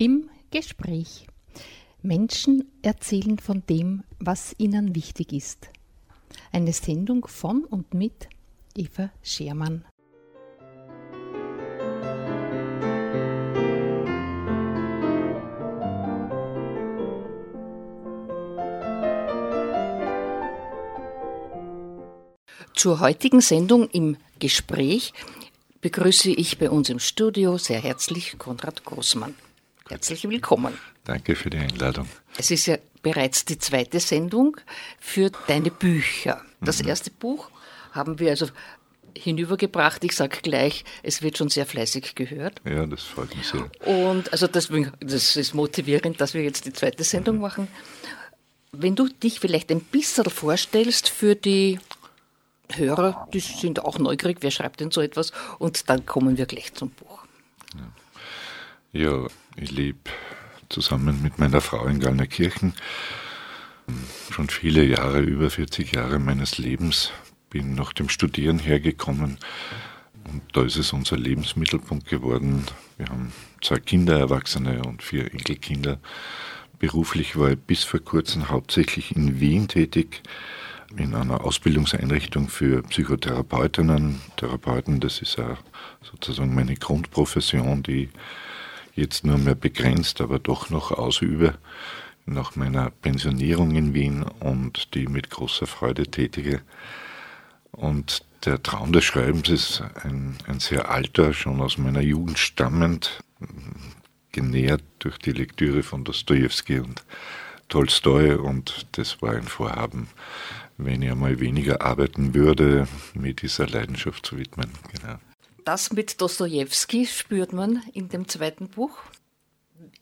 Im Gespräch. Menschen erzählen von dem, was ihnen wichtig ist. Eine Sendung von und mit Eva Schermann. Zur heutigen Sendung im Gespräch begrüße ich bei uns im Studio sehr herzlich Konrad Großmann. Herzlich willkommen. Danke für die Einladung. Es ist ja bereits die zweite Sendung für deine Bücher. Das mhm. erste Buch haben wir also hinübergebracht. Ich sage gleich, es wird schon sehr fleißig gehört. Ja, das freut mich sehr. Und also deswegen, das ist motivierend, dass wir jetzt die zweite Sendung mhm. machen. Wenn du dich vielleicht ein bisschen vorstellst für die Hörer, die sind auch neugierig, wer schreibt denn so etwas? Und dann kommen wir gleich zum Buch. Ja, ich lebe zusammen mit meiner Frau in Gallnerkirchen schon viele Jahre, über 40 Jahre meines Lebens. Bin nach dem Studieren hergekommen und da ist es unser Lebensmittelpunkt geworden. Wir haben zwei Kinder, Erwachsene und vier Enkelkinder. Beruflich war ich bis vor kurzem hauptsächlich in Wien tätig, in einer Ausbildungseinrichtung für Psychotherapeutinnen, Therapeuten. Das ist auch sozusagen meine Grundprofession, die jetzt nur mehr begrenzt, aber doch noch ausübe nach meiner Pensionierung in Wien und die mit großer Freude tätige. Und der Traum des Schreibens ist ein, ein sehr alter, schon aus meiner Jugend stammend, genährt durch die Lektüre von Dostoevsky und Tolstoi und das war ein Vorhaben, wenn ich einmal weniger arbeiten würde, mit dieser Leidenschaft zu widmen. Genau. Das mit Dostoevsky spürt man in dem zweiten Buch.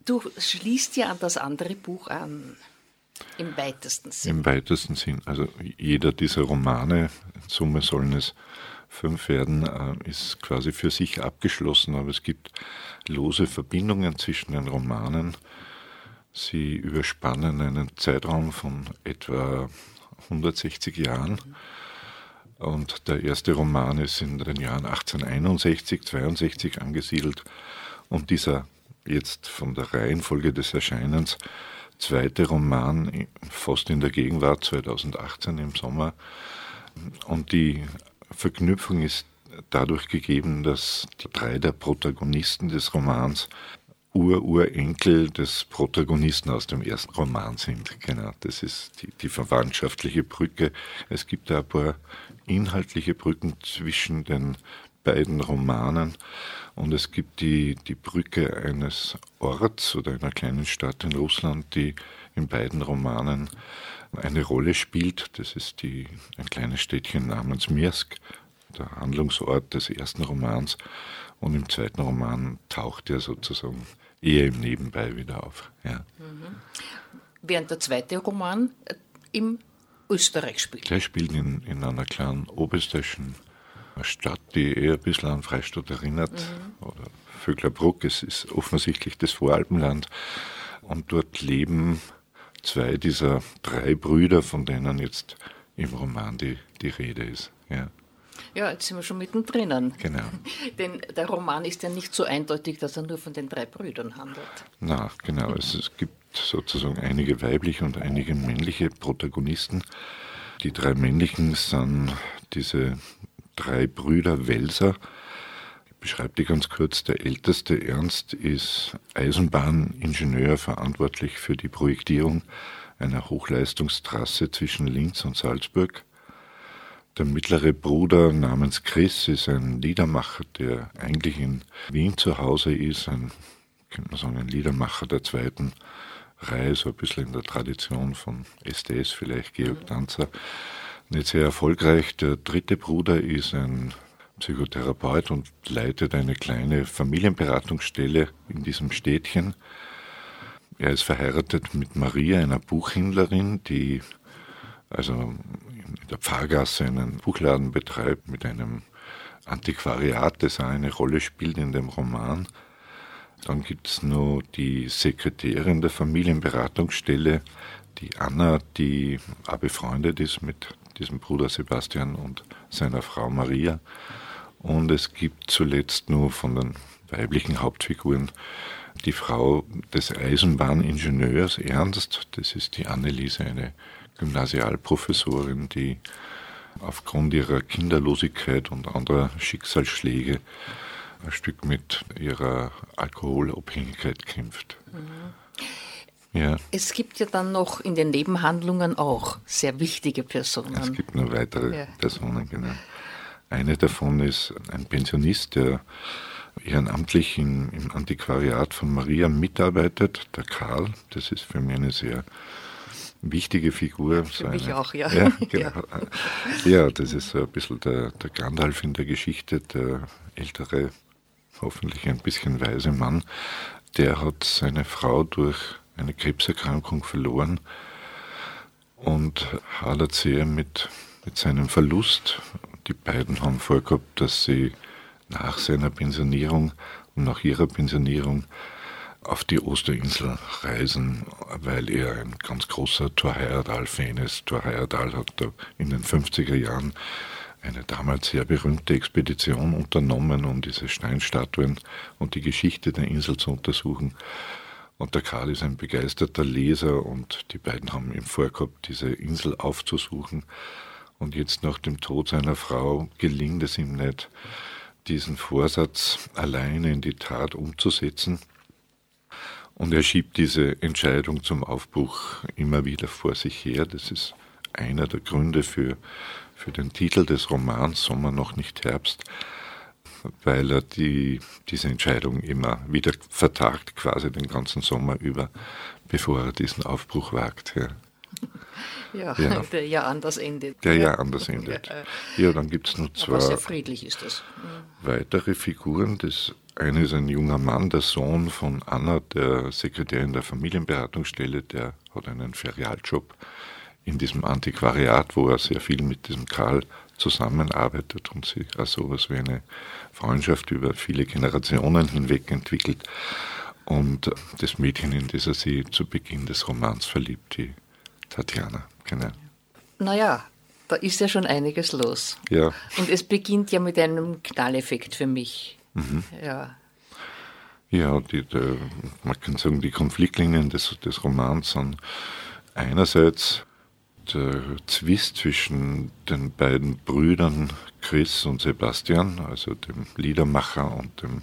Du schließt ja an das andere Buch an. Im weitesten Sinn. Im weitesten Sinn. Also jeder dieser Romane, in Summe sollen es fünf werden, äh, ist quasi für sich abgeschlossen, aber es gibt lose Verbindungen zwischen den Romanen. Sie überspannen einen Zeitraum von etwa 160 Jahren. Mhm und der erste Roman ist in den Jahren 1861, 62 angesiedelt. Und dieser jetzt von der Reihenfolge des Erscheinens zweite Roman fast in der Gegenwart 2018 im Sommer. Und die Verknüpfung ist dadurch gegeben, dass drei der Protagonisten des Romans Ur-Urenkel des Protagonisten aus dem ersten Roman sind. Genau, das ist die, die verwandtschaftliche Brücke. Es gibt da ein paar inhaltliche Brücken zwischen den beiden Romanen und es gibt die, die Brücke eines Orts oder einer kleinen Stadt in Russland, die in beiden Romanen eine Rolle spielt. Das ist die, ein kleines Städtchen namens Mirsk, der Handlungsort des ersten Romans. Und im zweiten Roman taucht er sozusagen eher im Nebenbei wieder auf. Ja. Mhm. Während der zweite Roman äh, im Österreich spielt. Der spielt in, in einer kleinen oberösterreichischen Stadt, die eher ein bisschen an Freistadt erinnert, mhm. oder Vöglerbruck, es ist offensichtlich das Voralpenland. Und dort leben zwei dieser drei Brüder, von denen jetzt im Roman die, die Rede ist. Ja. Ja, jetzt sind wir schon mittendrin. Genau. Denn der Roman ist ja nicht so eindeutig, dass er nur von den drei Brüdern handelt. Na, genau. Es, es gibt sozusagen einige weibliche und einige männliche Protagonisten. Die drei männlichen sind diese drei Brüder Welser. Ich beschreibe die ganz kurz. Der älteste Ernst ist Eisenbahningenieur, verantwortlich für die Projektierung einer Hochleistungstrasse zwischen Linz und Salzburg. Der mittlere Bruder namens Chris ist ein Liedermacher, der eigentlich in Wien zu Hause ist, ein, könnte man sagen, ein Liedermacher der zweiten Reihe, so ein bisschen in der Tradition von SDS vielleicht, Georg Danzer. Nicht sehr erfolgreich. Der dritte Bruder ist ein Psychotherapeut und leitet eine kleine Familienberatungsstelle in diesem Städtchen. Er ist verheiratet mit Maria, einer Buchhändlerin, die also in der Pfarrgasse einen Buchladen betreibt mit einem Antiquariat, das auch eine Rolle spielt in dem Roman. Dann gibt es noch die Sekretärin der Familienberatungsstelle, die Anna, die auch befreundet ist mit diesem Bruder Sebastian und seiner Frau Maria. Und es gibt zuletzt nur von den weiblichen Hauptfiguren die Frau des Eisenbahningenieurs Ernst, das ist die Anneliese, eine Gymnasialprofessorin, die aufgrund ihrer Kinderlosigkeit und anderer Schicksalsschläge ein Stück mit ihrer Alkoholabhängigkeit kämpft. Mhm. Ja. Es gibt ja dann noch in den Nebenhandlungen auch sehr wichtige Personen. Es gibt noch weitere ja. Personen, genau. Eine davon ist ein Pensionist, der ehrenamtlich im, im Antiquariat von Maria mitarbeitet, der Karl. Das ist für mich eine sehr wichtige Figur. Für mich auch, ja. Ja, genau. ja. das ist so ein bisschen der, der Gandalf in der Geschichte, der ältere, hoffentlich ein bisschen weise Mann. Der hat seine Frau durch eine Krebserkrankung verloren und hadert sehr mit, mit seinem Verlust die beiden haben vorgehabt, dass sie nach seiner Pensionierung und nach ihrer Pensionierung auf die Osterinsel reisen, weil er ein ganz großer Thor Heyerdahl-Fan ist. Thor Heyerdahl hat in den 50er Jahren eine damals sehr berühmte Expedition unternommen, um diese Steinstatuen und die Geschichte der Insel zu untersuchen. Und der Karl ist ein begeisterter Leser und die beiden haben ihm vorgehabt, diese Insel aufzusuchen. Und jetzt nach dem Tod seiner Frau gelingt es ihm nicht, diesen Vorsatz alleine in die Tat umzusetzen. Und er schiebt diese Entscheidung zum Aufbruch immer wieder vor sich her. Das ist einer der Gründe für, für den Titel des Romans Sommer noch nicht Herbst, weil er die, diese Entscheidung immer wieder vertagt, quasi den ganzen Sommer über, bevor er diesen Aufbruch wagt. Ja. Ja, ja, der ja anders endet. Der ja anders endet. Ja, dann gibt es noch zwei Aber sehr friedlich ist das. weitere Figuren. Das eine ist ein junger Mann, der Sohn von Anna, der Sekretärin der Familienberatungsstelle, der hat einen Ferialjob in diesem Antiquariat, wo er sehr viel mit diesem Karl zusammenarbeitet und sich also sowas wie eine Freundschaft über viele Generationen hinweg entwickelt. Und das Mädchen, in das er sich zu Beginn des Romans verliebt, die Tatjana, genau. Naja, da ist ja schon einiges los. Ja. Und es beginnt ja mit einem Knalleffekt für mich. Mhm. Ja. Ja, die, die, man kann sagen, die Konfliktlinien des, des Romans sind einerseits der Zwist zwischen den beiden Brüdern Chris und Sebastian, also dem Liedermacher und dem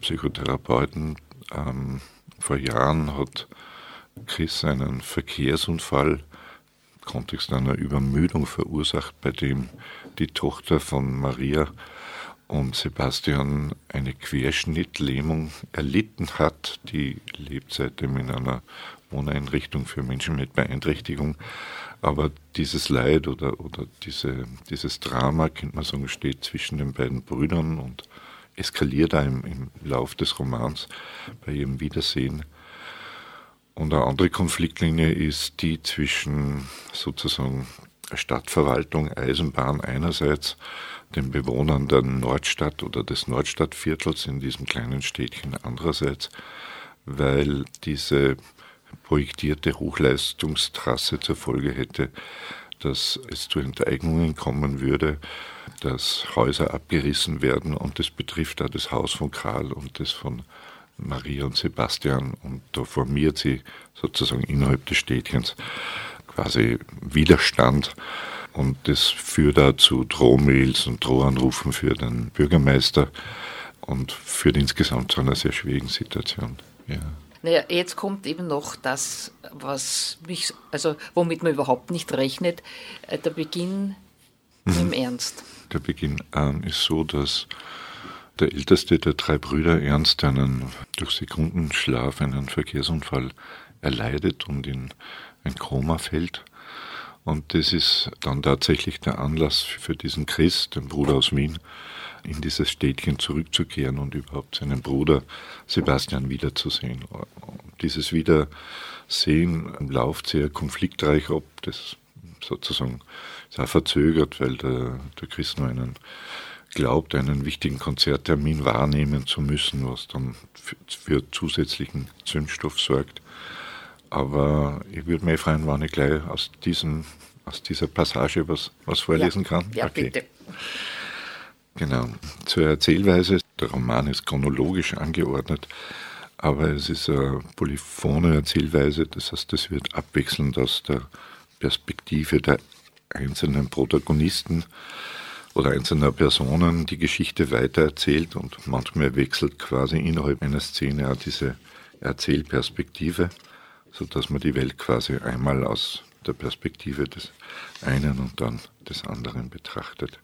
Psychotherapeuten. Ähm, vor Jahren hat Chris einen Verkehrsunfall im Kontext einer Übermüdung verursacht, bei dem die Tochter von Maria und Sebastian eine Querschnittlähmung erlitten hat. Die lebt seitdem in einer Wohneinrichtung für Menschen mit Beeinträchtigung. Aber dieses Leid oder, oder diese, dieses Drama, könnte man sagen, steht zwischen den beiden Brüdern und eskaliert im, im Lauf des Romans bei ihrem Wiedersehen. Und eine andere Konfliktlinie ist die zwischen sozusagen Stadtverwaltung, Eisenbahn einerseits, den Bewohnern der Nordstadt oder des Nordstadtviertels in diesem kleinen Städtchen andererseits, weil diese projektierte Hochleistungstrasse zur Folge hätte, dass es zu Enteignungen kommen würde, dass Häuser abgerissen werden. Und das betrifft auch das Haus von Karl und das von Maria und Sebastian und da formiert sie sozusagen innerhalb des Städtchens quasi Widerstand und das führt da zu Drohmails und Drohanrufen für den Bürgermeister und führt insgesamt zu einer sehr schwierigen Situation. Ja. Naja, jetzt kommt eben noch das, was mich, also womit man überhaupt nicht rechnet, äh, der Beginn mhm. im Ernst. Der Beginn ähm, ist so, dass der älteste der drei Brüder Ernst einen durch Sekundenschlaf einen Verkehrsunfall erleidet und in ein Koma fällt. Und das ist dann tatsächlich der Anlass für diesen Chris, den Bruder aus Wien, in dieses Städtchen zurückzukehren und überhaupt seinen Bruder Sebastian wiederzusehen. Dieses Wiedersehen läuft sehr konfliktreich ab. Das sozusagen ist auch verzögert, weil der, der Chris nur einen glaubt, einen wichtigen Konzerttermin wahrnehmen zu müssen, was dann für, für zusätzlichen Zündstoff sorgt. Aber ich würde mich freuen, wenn ich gleich aus, diesem, aus dieser Passage was, was vorlesen ja. kann. Ja, okay. bitte. Genau. Zur Erzählweise. Der Roman ist chronologisch angeordnet. aber es ist eine polyphone Erzählweise, das heißt, es wird abwechselnd aus der Perspektive der einzelnen Protagonisten oder einzelner Personen die Geschichte weitererzählt und manchmal wechselt quasi innerhalb einer Szene auch diese Erzählperspektive, sodass man die Welt quasi einmal aus der Perspektive des einen und dann des anderen betrachtet.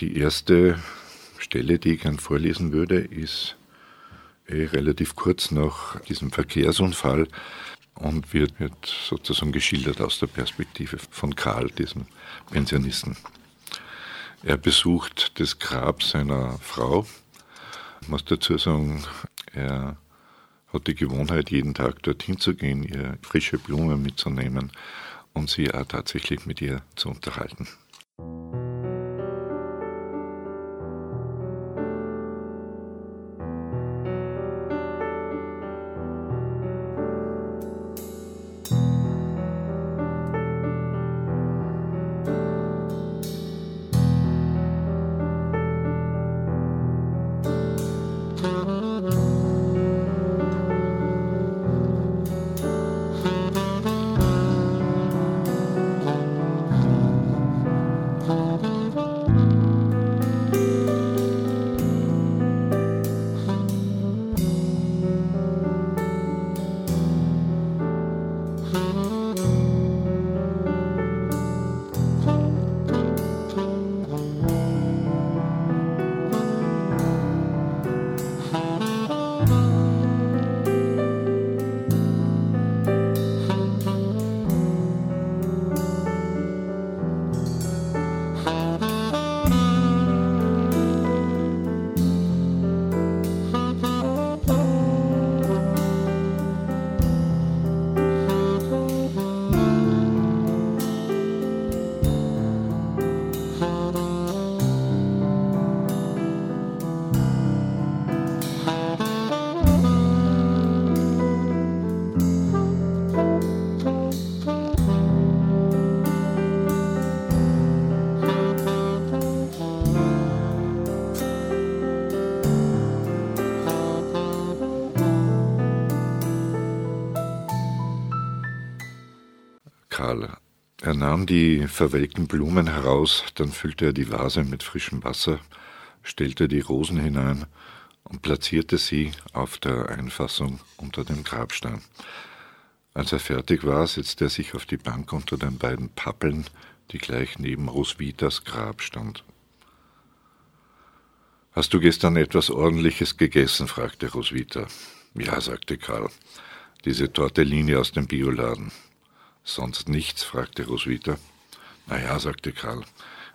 Die erste Stelle, die ich gern vorlesen würde, ist eh relativ kurz nach diesem Verkehrsunfall und wird, wird sozusagen geschildert aus der Perspektive von Karl, diesem Pensionisten. Er besucht das Grab seiner Frau. Ich muss dazu sagen, er hat die Gewohnheit, jeden Tag dorthin zu gehen, ihr frische Blumen mitzunehmen und sie auch tatsächlich mit ihr zu unterhalten. Nahm die verwelkten Blumen heraus, dann füllte er die Vase mit frischem Wasser, stellte die Rosen hinein und platzierte sie auf der Einfassung unter dem Grabstein. Als er fertig war, setzte er sich auf die Bank unter den beiden Pappeln, die gleich neben Roswitas Grab stand. Hast du gestern etwas Ordentliches gegessen? fragte Roswitha. Ja, sagte Karl. Diese Tortellini aus dem Bioladen. Sonst nichts? fragte Roswitha. Na ja, sagte Karl,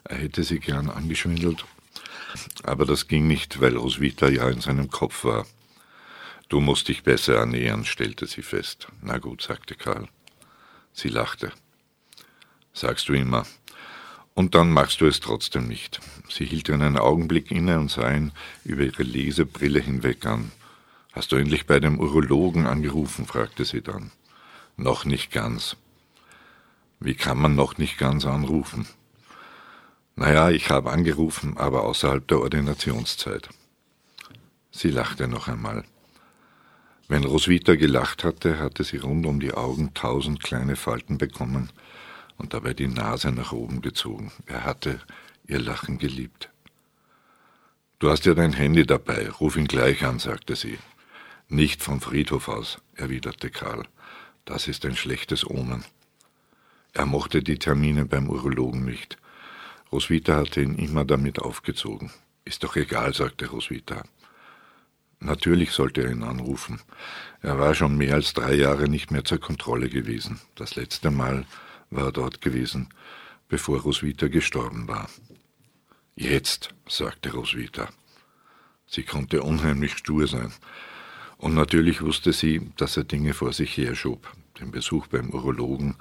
er hätte sie gern angeschwindelt. Aber das ging nicht, weil Roswitha ja in seinem Kopf war. Du musst dich besser ernähren, stellte sie fest. Na gut, sagte Karl. Sie lachte. Sagst du immer. Und dann machst du es trotzdem nicht. Sie hielt einen Augenblick inne und sah ihn über ihre Lesebrille hinweg an. Hast du endlich bei dem Urologen angerufen? fragte sie dann. Noch nicht ganz. Wie kann man noch nicht ganz anrufen? Naja, ich habe angerufen, aber außerhalb der Ordinationszeit. Sie lachte noch einmal. Wenn Roswitha gelacht hatte, hatte sie rund um die Augen tausend kleine Falten bekommen und dabei die Nase nach oben gezogen. Er hatte ihr Lachen geliebt. Du hast ja dein Handy dabei, ruf ihn gleich an, sagte sie. Nicht vom Friedhof aus, erwiderte Karl. Das ist ein schlechtes Omen. Er mochte die Termine beim Urologen nicht. Roswitha hatte ihn immer damit aufgezogen. Ist doch egal, sagte Roswitha. Natürlich sollte er ihn anrufen. Er war schon mehr als drei Jahre nicht mehr zur Kontrolle gewesen. Das letzte Mal war er dort gewesen, bevor Roswitha gestorben war. Jetzt, sagte Roswitha. Sie konnte unheimlich stur sein. Und natürlich wusste sie, dass er Dinge vor sich herschob. Den Besuch beim Urologen,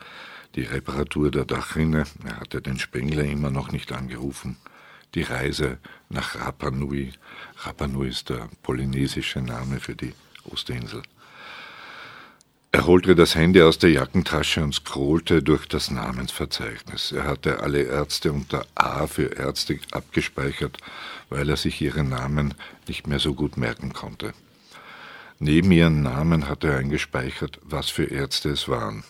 die Reparatur der Dachrinne, er hatte den Spengler immer noch nicht angerufen, die Reise nach Rapa Nui, Rapa Nui ist der polynesische Name für die Osterinsel. Er holte das Handy aus der Jackentasche und scrollte durch das Namensverzeichnis. Er hatte alle Ärzte unter A für Ärzte abgespeichert, weil er sich ihre Namen nicht mehr so gut merken konnte. Neben ihren Namen hatte er eingespeichert, was für Ärzte es waren.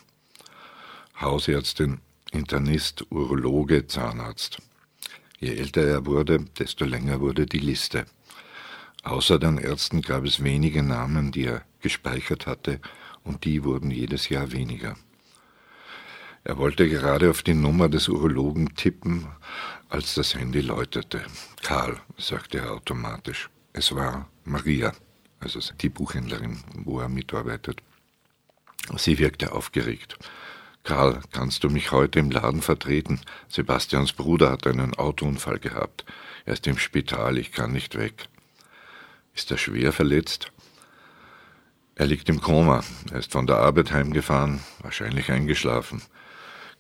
Hausärztin, Internist, Urologe, Zahnarzt. Je älter er wurde, desto länger wurde die Liste. Außer den Ärzten gab es wenige Namen, die er gespeichert hatte, und die wurden jedes Jahr weniger. Er wollte gerade auf die Nummer des Urologen tippen, als das Handy läutete. Karl, sagte er automatisch. Es war Maria, also die Buchhändlerin, wo er mitarbeitet. Sie wirkte aufgeregt. Karl, kannst du mich heute im Laden vertreten? Sebastians Bruder hat einen Autounfall gehabt. Er ist im Spital, ich kann nicht weg. Ist er schwer verletzt? Er liegt im Koma. Er ist von der Arbeit heimgefahren, wahrscheinlich eingeschlafen.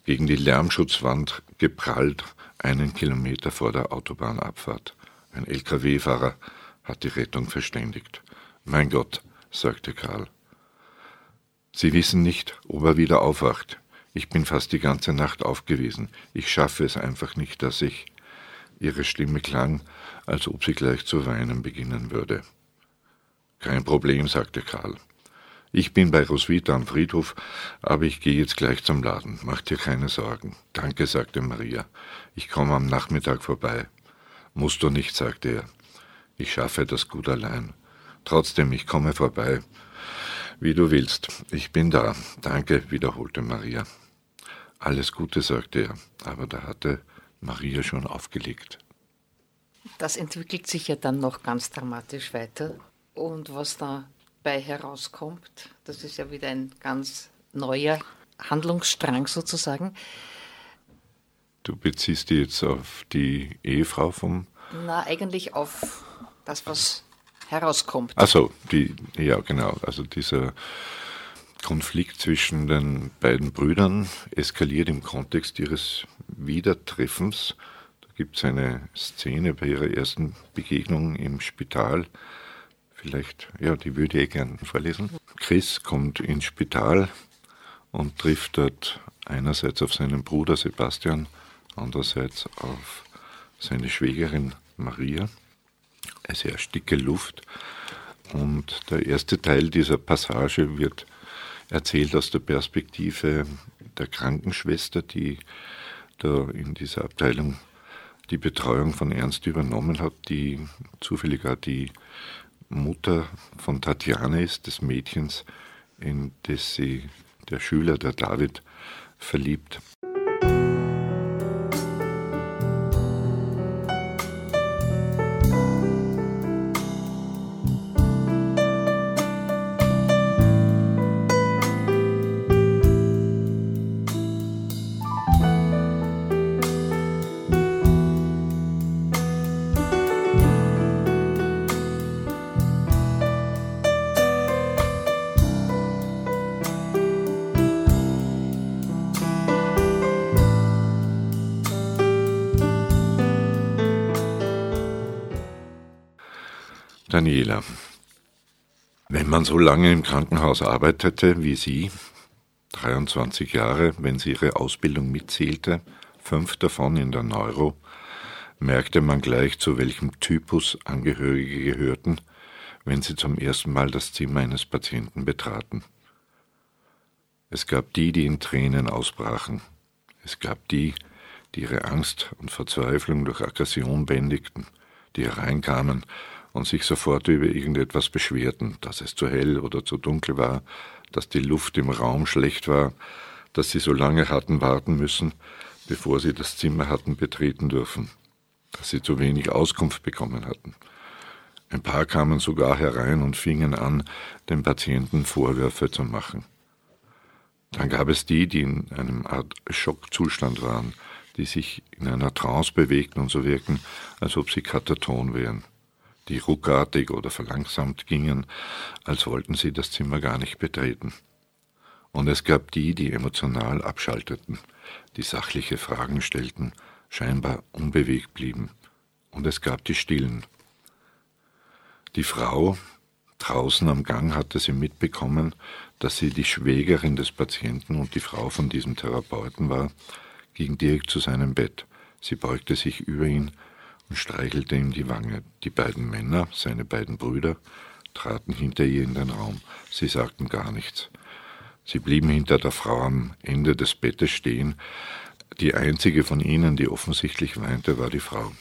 Gegen die Lärmschutzwand geprallt, einen Kilometer vor der Autobahnabfahrt. Ein LKW-Fahrer hat die Rettung verständigt. Mein Gott, sagte Karl. Sie wissen nicht, ob er wieder aufwacht. Ich bin fast die ganze Nacht aufgewiesen. Ich schaffe es einfach nicht, dass ich. Ihre Stimme klang, als ob sie gleich zu weinen beginnen würde. Kein Problem, sagte Karl. Ich bin bei Roswitha am Friedhof, aber ich gehe jetzt gleich zum Laden. Mach dir keine Sorgen. Danke, sagte Maria. Ich komme am Nachmittag vorbei. Musst du nicht, sagte er. Ich schaffe das gut allein. Trotzdem, ich komme vorbei. Wie du willst. Ich bin da. Danke, wiederholte Maria. Alles Gute, sagte er, aber da hatte Maria schon aufgelegt. Das entwickelt sich ja dann noch ganz dramatisch weiter. Und was dabei herauskommt, das ist ja wieder ein ganz neuer Handlungsstrang sozusagen. Du beziehst dich jetzt auf die Ehefrau vom. Na, eigentlich auf das, was herauskommt. Also die, ja genau, also dieser Konflikt zwischen den beiden Brüdern eskaliert im Kontext ihres Wiedertreffens. Da gibt es eine Szene bei ihrer ersten Begegnung im Spital. Vielleicht, ja, die würde ich gerne vorlesen. Chris kommt ins Spital und trifft dort einerseits auf seinen Bruder Sebastian, andererseits auf seine Schwägerin Maria eine sehr dicke Luft. Und der erste Teil dieser Passage wird erzählt aus der Perspektive der Krankenschwester, die da in dieser Abteilung die Betreuung von Ernst übernommen hat, die zufällig auch die Mutter von Tatjana ist, des Mädchens, in das sie der Schüler, der David, verliebt. Daniela, wenn man so lange im Krankenhaus arbeitete wie Sie, 23 Jahre, wenn sie ihre Ausbildung mitzählte, fünf davon in der Neuro, merkte man gleich, zu welchem Typus Angehörige gehörten, wenn sie zum ersten Mal das Zimmer eines Patienten betraten. Es gab die, die in Tränen ausbrachen. Es gab die, die ihre Angst und Verzweiflung durch Aggression bändigten, die hereinkamen und sich sofort über irgendetwas beschwerten, dass es zu hell oder zu dunkel war, dass die Luft im Raum schlecht war, dass sie so lange hatten warten müssen, bevor sie das Zimmer hatten betreten dürfen, dass sie zu wenig Auskunft bekommen hatten. Ein paar kamen sogar herein und fingen an, dem Patienten Vorwürfe zu machen. Dann gab es die, die in einem Art Schockzustand waren, die sich in einer Trance bewegten und so wirkten, als ob sie kataton wären die ruckartig oder verlangsamt gingen, als wollten sie das Zimmer gar nicht betreten. Und es gab die, die emotional abschalteten, die sachliche Fragen stellten, scheinbar unbewegt blieben. Und es gab die Stillen. Die Frau draußen am Gang hatte sie mitbekommen, dass sie die Schwägerin des Patienten und die Frau von diesem Therapeuten war, ging direkt zu seinem Bett. Sie beugte sich über ihn und streichelte ihm die Wange. Die beiden Männer, seine beiden Brüder, traten hinter ihr in den Raum. Sie sagten gar nichts. Sie blieben hinter der Frau am Ende des Bettes stehen. Die einzige von ihnen, die offensichtlich weinte, war die Frau.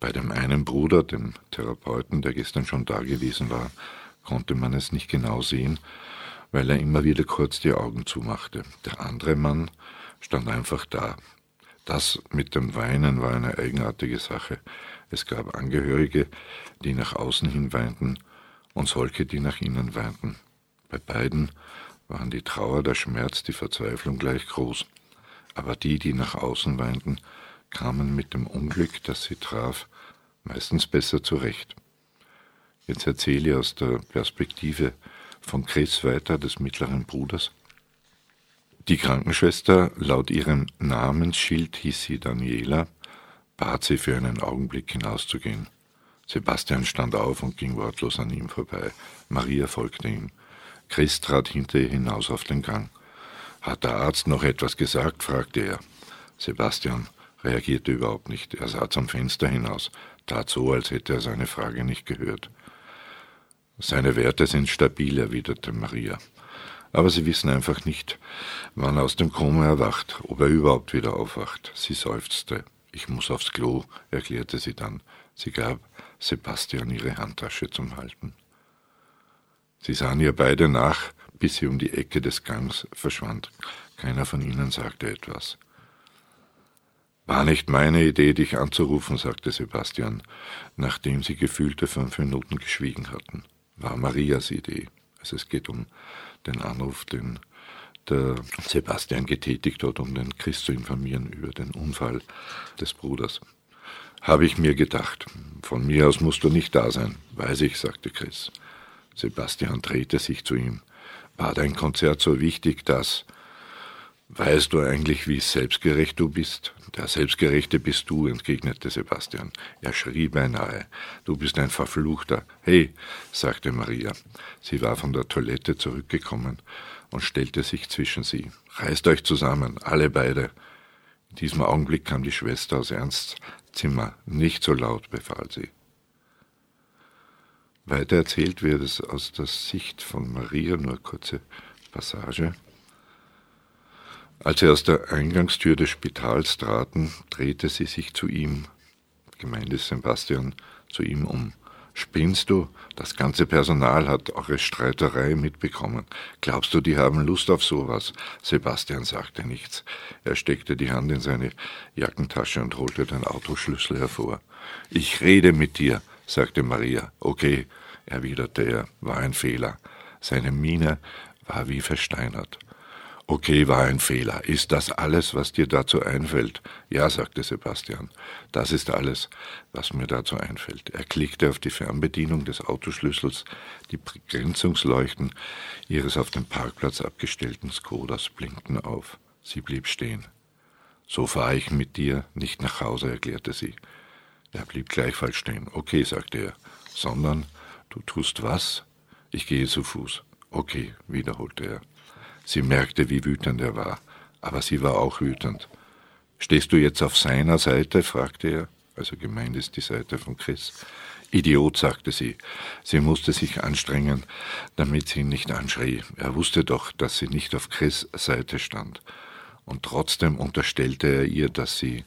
Bei dem einen Bruder, dem Therapeuten, der gestern schon da gewesen war, konnte man es nicht genau sehen, weil er immer wieder kurz die Augen zumachte. Der andere Mann stand einfach da. Das mit dem Weinen war eine eigenartige Sache. Es gab Angehörige, die nach außen hin weinten, und solche, die nach innen weinten. Bei beiden waren die Trauer, der Schmerz, die Verzweiflung gleich groß. Aber die, die nach außen weinten, kamen mit dem Unglück, das sie traf, meistens besser zurecht. Jetzt erzähle ich aus der Perspektive von Chris weiter, des mittleren Bruders. Die Krankenschwester, laut ihrem Namensschild hieß sie Daniela, bat sie für einen Augenblick hinauszugehen. Sebastian stand auf und ging wortlos an ihm vorbei. Maria folgte ihm. Chris trat hinter ihr hinaus auf den Gang. Hat der Arzt noch etwas gesagt? fragte er. Sebastian reagierte überhaupt nicht. Er sah zum Fenster hinaus, tat so, als hätte er seine Frage nicht gehört. Seine Werte sind stabil, erwiderte Maria. Aber sie wissen einfach nicht, wann er aus dem Koma erwacht, ob er überhaupt wieder aufwacht. Sie seufzte. Ich muss aufs Klo, erklärte sie dann. Sie gab Sebastian ihre Handtasche zum Halten. Sie sahen ihr beide nach, bis sie um die Ecke des Gangs verschwand. Keiner von ihnen sagte etwas. War nicht meine Idee, dich anzurufen, sagte Sebastian, nachdem sie gefühlte fünf Minuten geschwiegen hatten. War Marias Idee. Also es geht um den Anruf, den der Sebastian getätigt hat, um den Chris zu informieren über den Unfall des Bruders. Habe ich mir gedacht. Von mir aus musst du nicht da sein. Weiß ich, sagte Chris. Sebastian drehte sich zu ihm. War dein Konzert so wichtig, dass... Weißt du eigentlich, wie selbstgerecht du bist? Der Selbstgerechte bist du, entgegnete Sebastian. Er schrie beinahe. Du bist ein Verfluchter. Hey, sagte Maria. Sie war von der Toilette zurückgekommen und stellte sich zwischen sie. Reißt euch zusammen, alle beide. In diesem Augenblick kam die Schwester aus Ernsts Zimmer. Nicht so laut, befahl sie. Weiter erzählt wird es aus der Sicht von Maria, nur kurze Passage. Als sie aus der Eingangstür des Spitals traten, drehte sie sich zu ihm, gemeint ist Sebastian, zu ihm um. Spinnst du? Das ganze Personal hat eure Streiterei mitbekommen. Glaubst du, die haben Lust auf sowas? Sebastian sagte nichts. Er steckte die Hand in seine Jackentasche und holte den Autoschlüssel hervor. Ich rede mit dir, sagte Maria. Okay, erwiderte er, war ein Fehler. Seine Miene war wie versteinert. Okay, war ein Fehler. Ist das alles, was dir dazu einfällt? Ja, sagte Sebastian. Das ist alles, was mir dazu einfällt. Er klickte auf die Fernbedienung des Autoschlüssels. Die Begrenzungsleuchten ihres auf dem Parkplatz abgestellten Skodas blinkten auf. Sie blieb stehen. So fahre ich mit dir nicht nach Hause, erklärte sie. Er blieb gleichfalls stehen. Okay, sagte er. Sondern, du tust was? Ich gehe zu Fuß. Okay, wiederholte er. Sie merkte, wie wütend er war, aber sie war auch wütend. Stehst du jetzt auf seiner Seite? fragte er. Also gemeint ist die Seite von Chris. Idiot, sagte sie. Sie musste sich anstrengen, damit sie ihn nicht anschrie. Er wusste doch, dass sie nicht auf Chris Seite stand. Und trotzdem unterstellte er ihr, dass sie.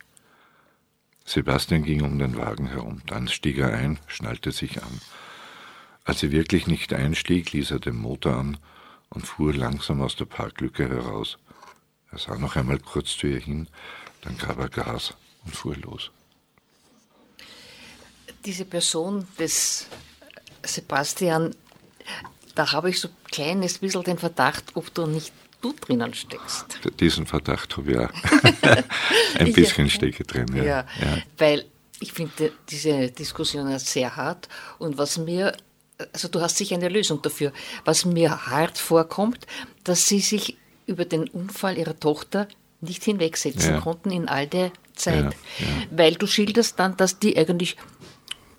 Sebastian ging um den Wagen herum. Dann stieg er ein, schnallte sich an. Als sie wirklich nicht einstieg, ließ er den Motor an und fuhr langsam aus der Parklücke heraus. Er sah noch einmal kurz zu ihr hin, dann gab er Gas und fuhr los. Diese Person des Sebastian, da habe ich so ein kleines bisschen den Verdacht, ob du nicht du drinnen steckst. Diesen Verdacht habe ich auch. ein bisschen ja, stecke drin, ja. ja. ja. Weil ich finde diese Diskussion sehr hart und was mir also du hast sicher eine Lösung dafür. Was mir hart vorkommt, dass sie sich über den Unfall ihrer Tochter nicht hinwegsetzen ja. konnten in all der Zeit. Ja, ja. Weil du schilderst dann, dass die eigentlich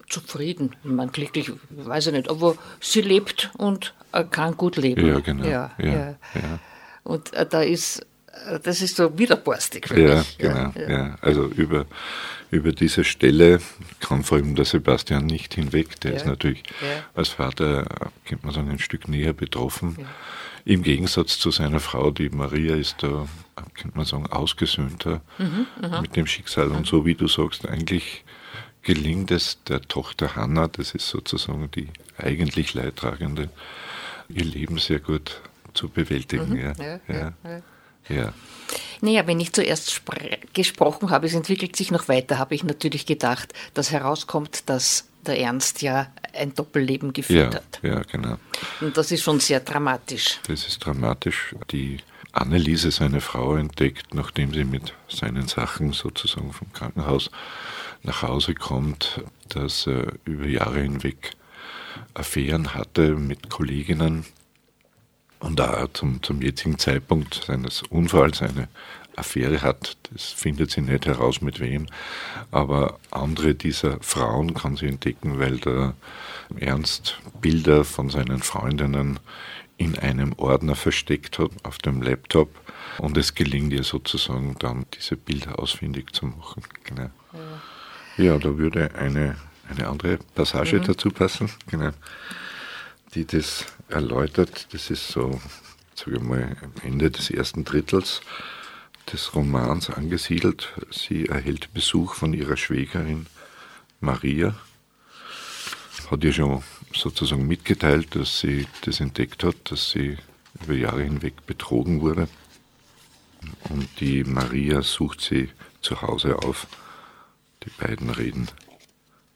zufrieden, meine, glücklich, weiß ich nicht, aber sie lebt und kann gut leben. Ja, genau. Ja, ja, Und äh, da ist das ist so widerborstig für ja, mich. Genau, ja, ja. Also über, über diese Stelle kann vor allem der Sebastian nicht hinweg. Der ja. ist natürlich als Vater, könnte man sagen, ein Stück näher betroffen. Im Gegensatz zu seiner Frau, die Maria ist da, könnte man sagen, ausgesöhnter mhm, mit dem Schicksal. Und so wie du sagst, eigentlich gelingt es der Tochter Hanna, das ist sozusagen die eigentlich Leidtragende, ihr Leben sehr gut zu bewältigen. Mhm, ja, ja, ja, ja. ja. Naja, wenn ich zuerst gesprochen habe, es entwickelt sich noch weiter, habe ich natürlich gedacht, dass herauskommt, dass der Ernst ja ein Doppelleben geführt ja, hat. Ja, genau. Und das ist schon sehr dramatisch. Das ist dramatisch. Die Anneliese, seine Frau, entdeckt, nachdem sie mit seinen Sachen sozusagen vom Krankenhaus nach Hause kommt, dass er über Jahre hinweg Affären hatte mit Kolleginnen und da zum, zum jetzigen Zeitpunkt seines Unfalls eine Affäre hat, das findet sie nicht heraus mit wem, aber andere dieser Frauen kann sie entdecken, weil der Ernst Bilder von seinen Freundinnen in einem Ordner versteckt hat auf dem Laptop und es gelingt ihr sozusagen dann diese Bilder ausfindig zu machen. Genau. Ja. ja, da würde eine, eine andere Passage mhm. dazu passen, genau, die das erläutert. Das ist so, sage ich mal, am Ende des ersten Drittels des Romans angesiedelt. Sie erhält Besuch von ihrer Schwägerin Maria, hat ihr schon sozusagen mitgeteilt, dass sie das entdeckt hat, dass sie über Jahre hinweg betrogen wurde. Und die Maria sucht sie zu Hause auf. Die beiden reden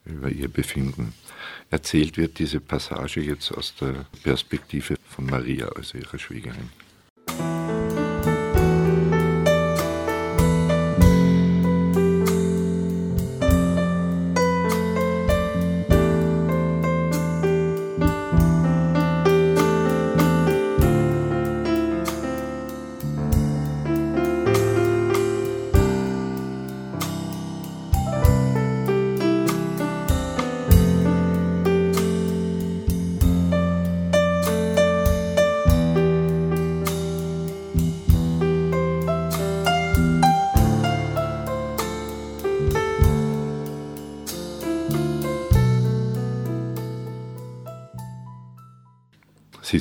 über ihr Befinden. Erzählt wird diese Passage jetzt aus der Perspektive von Maria, also ihrer Schwiegerin.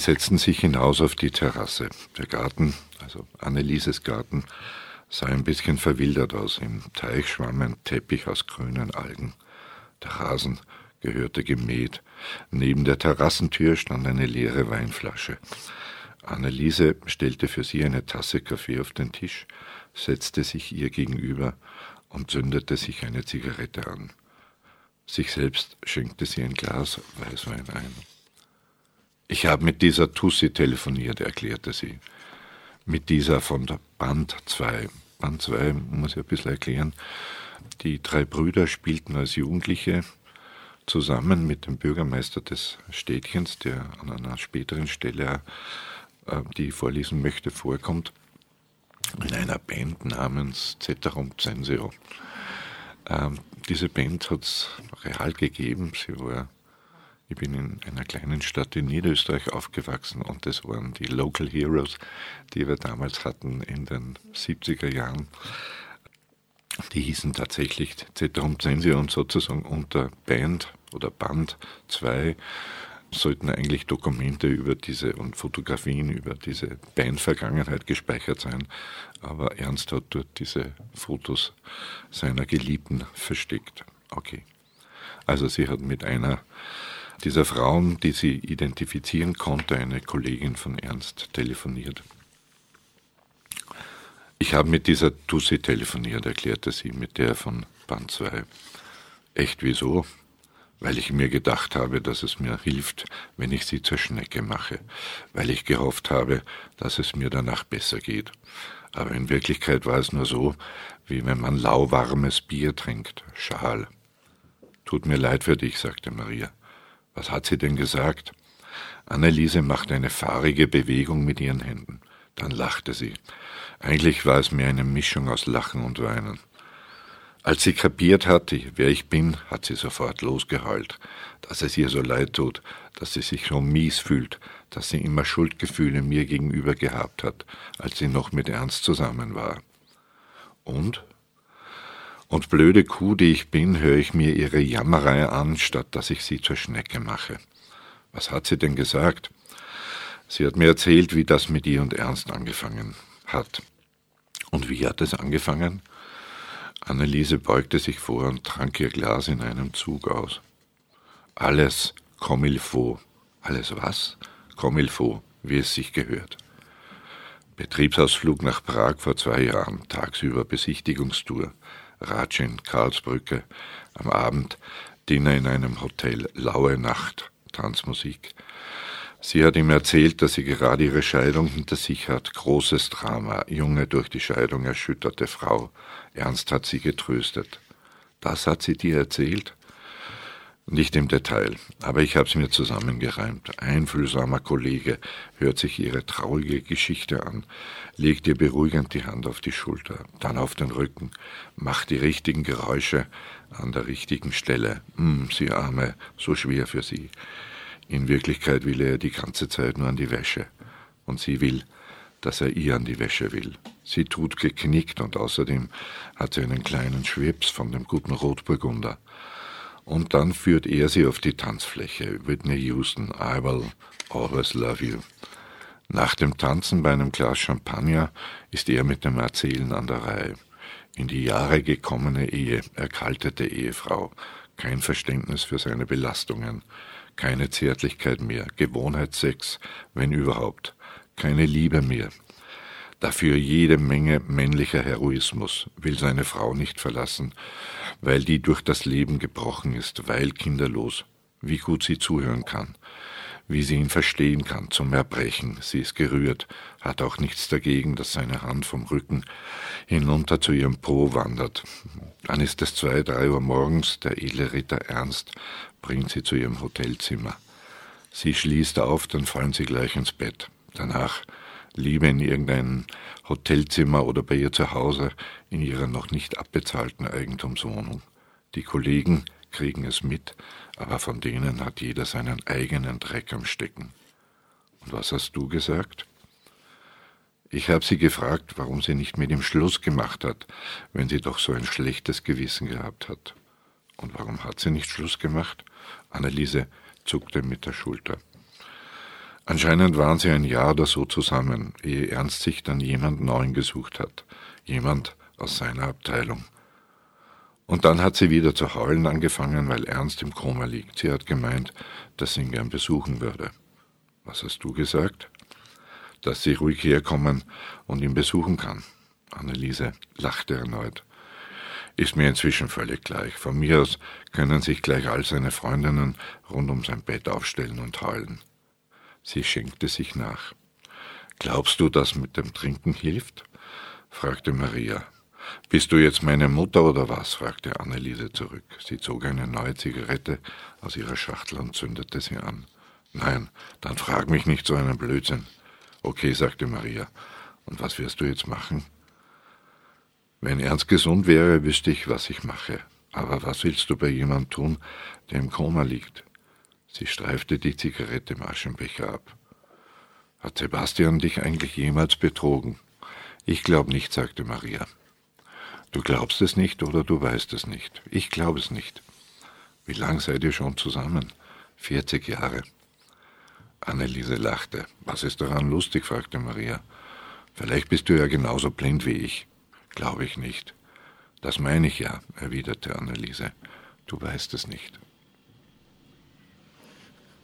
Setzten sich hinaus auf die Terrasse. Der Garten, also Annelieses Garten, sah ein bisschen verwildert aus. Im Teich schwamm ein Teppich aus grünen Algen. Der Rasen gehörte gemäht. Neben der Terrassentür stand eine leere Weinflasche. Anneliese stellte für sie eine Tasse Kaffee auf den Tisch, setzte sich ihr gegenüber und zündete sich eine Zigarette an. Sich selbst schenkte sie ein Glas Weißwein ein. Ich habe mit dieser Tussi telefoniert, erklärte sie. Mit dieser von der Band 2. Band 2 muss ich ein bisschen erklären. Die drei Brüder spielten als Jugendliche zusammen mit dem Bürgermeister des Städtchens, der an einer späteren Stelle, äh, die ich vorlesen möchte, vorkommt, in einer Band namens Ceterum Censeo. Ähm, diese Band hat es real gegeben. Sie war ich bin in einer kleinen Stadt in Niederösterreich aufgewachsen und das waren die Local Heroes, die wir damals hatten in den 70er Jahren. Die hießen tatsächlich Zetrum Zensio und sozusagen unter Band oder Band 2 sollten eigentlich Dokumente über diese und Fotografien über diese Bandvergangenheit gespeichert sein. Aber Ernst hat dort diese Fotos seiner Geliebten versteckt. Okay. Also sie hat mit einer dieser Frauen, die sie identifizieren konnte, eine Kollegin von Ernst telefoniert. Ich habe mit dieser Tussi telefoniert, erklärte sie, mit der von Band 2. Echt wieso? Weil ich mir gedacht habe, dass es mir hilft, wenn ich sie zur Schnecke mache, weil ich gehofft habe, dass es mir danach besser geht. Aber in Wirklichkeit war es nur so, wie wenn man lauwarmes Bier trinkt, schal. Tut mir leid für dich, sagte Maria. Was hat sie denn gesagt? Anneliese machte eine fahrige Bewegung mit ihren Händen. Dann lachte sie. Eigentlich war es mehr eine Mischung aus Lachen und Weinen. Als sie kapiert hatte, wer ich bin, hat sie sofort losgeheult, dass es ihr so leid tut, dass sie sich so mies fühlt, dass sie immer Schuldgefühle mir gegenüber gehabt hat, als sie noch mit Ernst zusammen war. Und? Und blöde Kuh, die ich bin, höre ich mir ihre Jammerei an, statt dass ich sie zur Schnecke mache. Was hat sie denn gesagt? Sie hat mir erzählt, wie das mit ihr und Ernst angefangen hat. Und wie hat es angefangen? Anneliese beugte sich vor und trank ihr Glas in einem Zug aus. Alles comme il faut. Alles was? Comme il faut, wie es sich gehört. Betriebsausflug nach Prag vor zwei Jahren, tagsüber Besichtigungstour, Ratschin, Karlsbrücke, am Abend Dinner in einem Hotel, laue Nacht, Tanzmusik. Sie hat ihm erzählt, dass sie gerade ihre Scheidung hinter sich hat. Großes Drama. Junge durch die Scheidung erschütterte Frau. Ernst hat sie getröstet. Das hat sie dir erzählt? Nicht im Detail, aber ich habe es mir zusammengereimt. Einfühlsamer Kollege hört sich ihre traurige Geschichte an, legt ihr beruhigend die Hand auf die Schulter, dann auf den Rücken, macht die richtigen Geräusche an der richtigen Stelle. Hm, sie arme, so schwer für sie. In Wirklichkeit will er die ganze Zeit nur an die Wäsche. Und sie will, dass er ihr an die Wäsche will. Sie tut geknickt und außerdem hat sie einen kleinen Schwips von dem guten Rotburgunder. Und dann führt er sie auf die Tanzfläche. Whitney Houston, I will always love you. Nach dem Tanzen bei einem Glas Champagner ist er mit dem Erzählen an der Reihe. In die Jahre gekommene Ehe, erkaltete Ehefrau, kein Verständnis für seine Belastungen, keine Zärtlichkeit mehr, Gewohnheitssex, wenn überhaupt, keine Liebe mehr. Dafür jede Menge männlicher Heroismus, will seine Frau nicht verlassen, weil die durch das Leben gebrochen ist, weil kinderlos, wie gut sie zuhören kann, wie sie ihn verstehen kann, zum Erbrechen, sie ist gerührt, hat auch nichts dagegen, dass seine Hand vom Rücken hinunter zu ihrem Po wandert. Dann ist es zwei, drei Uhr morgens, der edle Ritter Ernst bringt sie zu ihrem Hotelzimmer. Sie schließt auf, dann fallen sie gleich ins Bett. Danach Liebe in irgendein Hotelzimmer oder bei ihr zu Hause in ihrer noch nicht abbezahlten Eigentumswohnung. Die Kollegen kriegen es mit, aber von denen hat jeder seinen eigenen Dreck am Stecken. Und was hast du gesagt? Ich habe sie gefragt, warum sie nicht mit ihm Schluss gemacht hat, wenn sie doch so ein schlechtes Gewissen gehabt hat. Und warum hat sie nicht Schluss gemacht? Anneliese zuckte mit der Schulter. Anscheinend waren sie ein Jahr oder so zusammen, ehe Ernst sich dann jemand Neuen gesucht hat, jemand aus seiner Abteilung. Und dann hat sie wieder zu heulen angefangen, weil Ernst im Koma liegt. Sie hat gemeint, dass sie ihn gern besuchen würde. Was hast du gesagt? Dass sie ruhig herkommen und ihn besuchen kann. Anneliese lachte erneut. Ist mir inzwischen völlig gleich. Von mir aus können sich gleich all seine Freundinnen rund um sein Bett aufstellen und heulen. Sie schenkte sich nach. Glaubst du, dass mit dem Trinken hilft? fragte Maria. Bist du jetzt meine Mutter oder was? fragte Anneliese zurück. Sie zog eine neue Zigarette aus ihrer Schachtel und zündete sie an. Nein, dann frag mich nicht so einen Blödsinn. Okay, sagte Maria. Und was wirst du jetzt machen? Wenn Ernst gesund wäre, wüsste ich, was ich mache. Aber was willst du bei jemandem tun, der im Koma liegt? Sie streifte die Zigarette im Aschenbecher ab. Hat Sebastian dich eigentlich jemals betrogen? Ich glaube nicht, sagte Maria. Du glaubst es nicht oder du weißt es nicht. Ich glaube es nicht. Wie lang seid ihr schon zusammen? 40 Jahre. Anneliese lachte. Was ist daran lustig? fragte Maria. Vielleicht bist du ja genauso blind wie ich. Glaube ich nicht. Das meine ich ja, erwiderte Anneliese. Du weißt es nicht.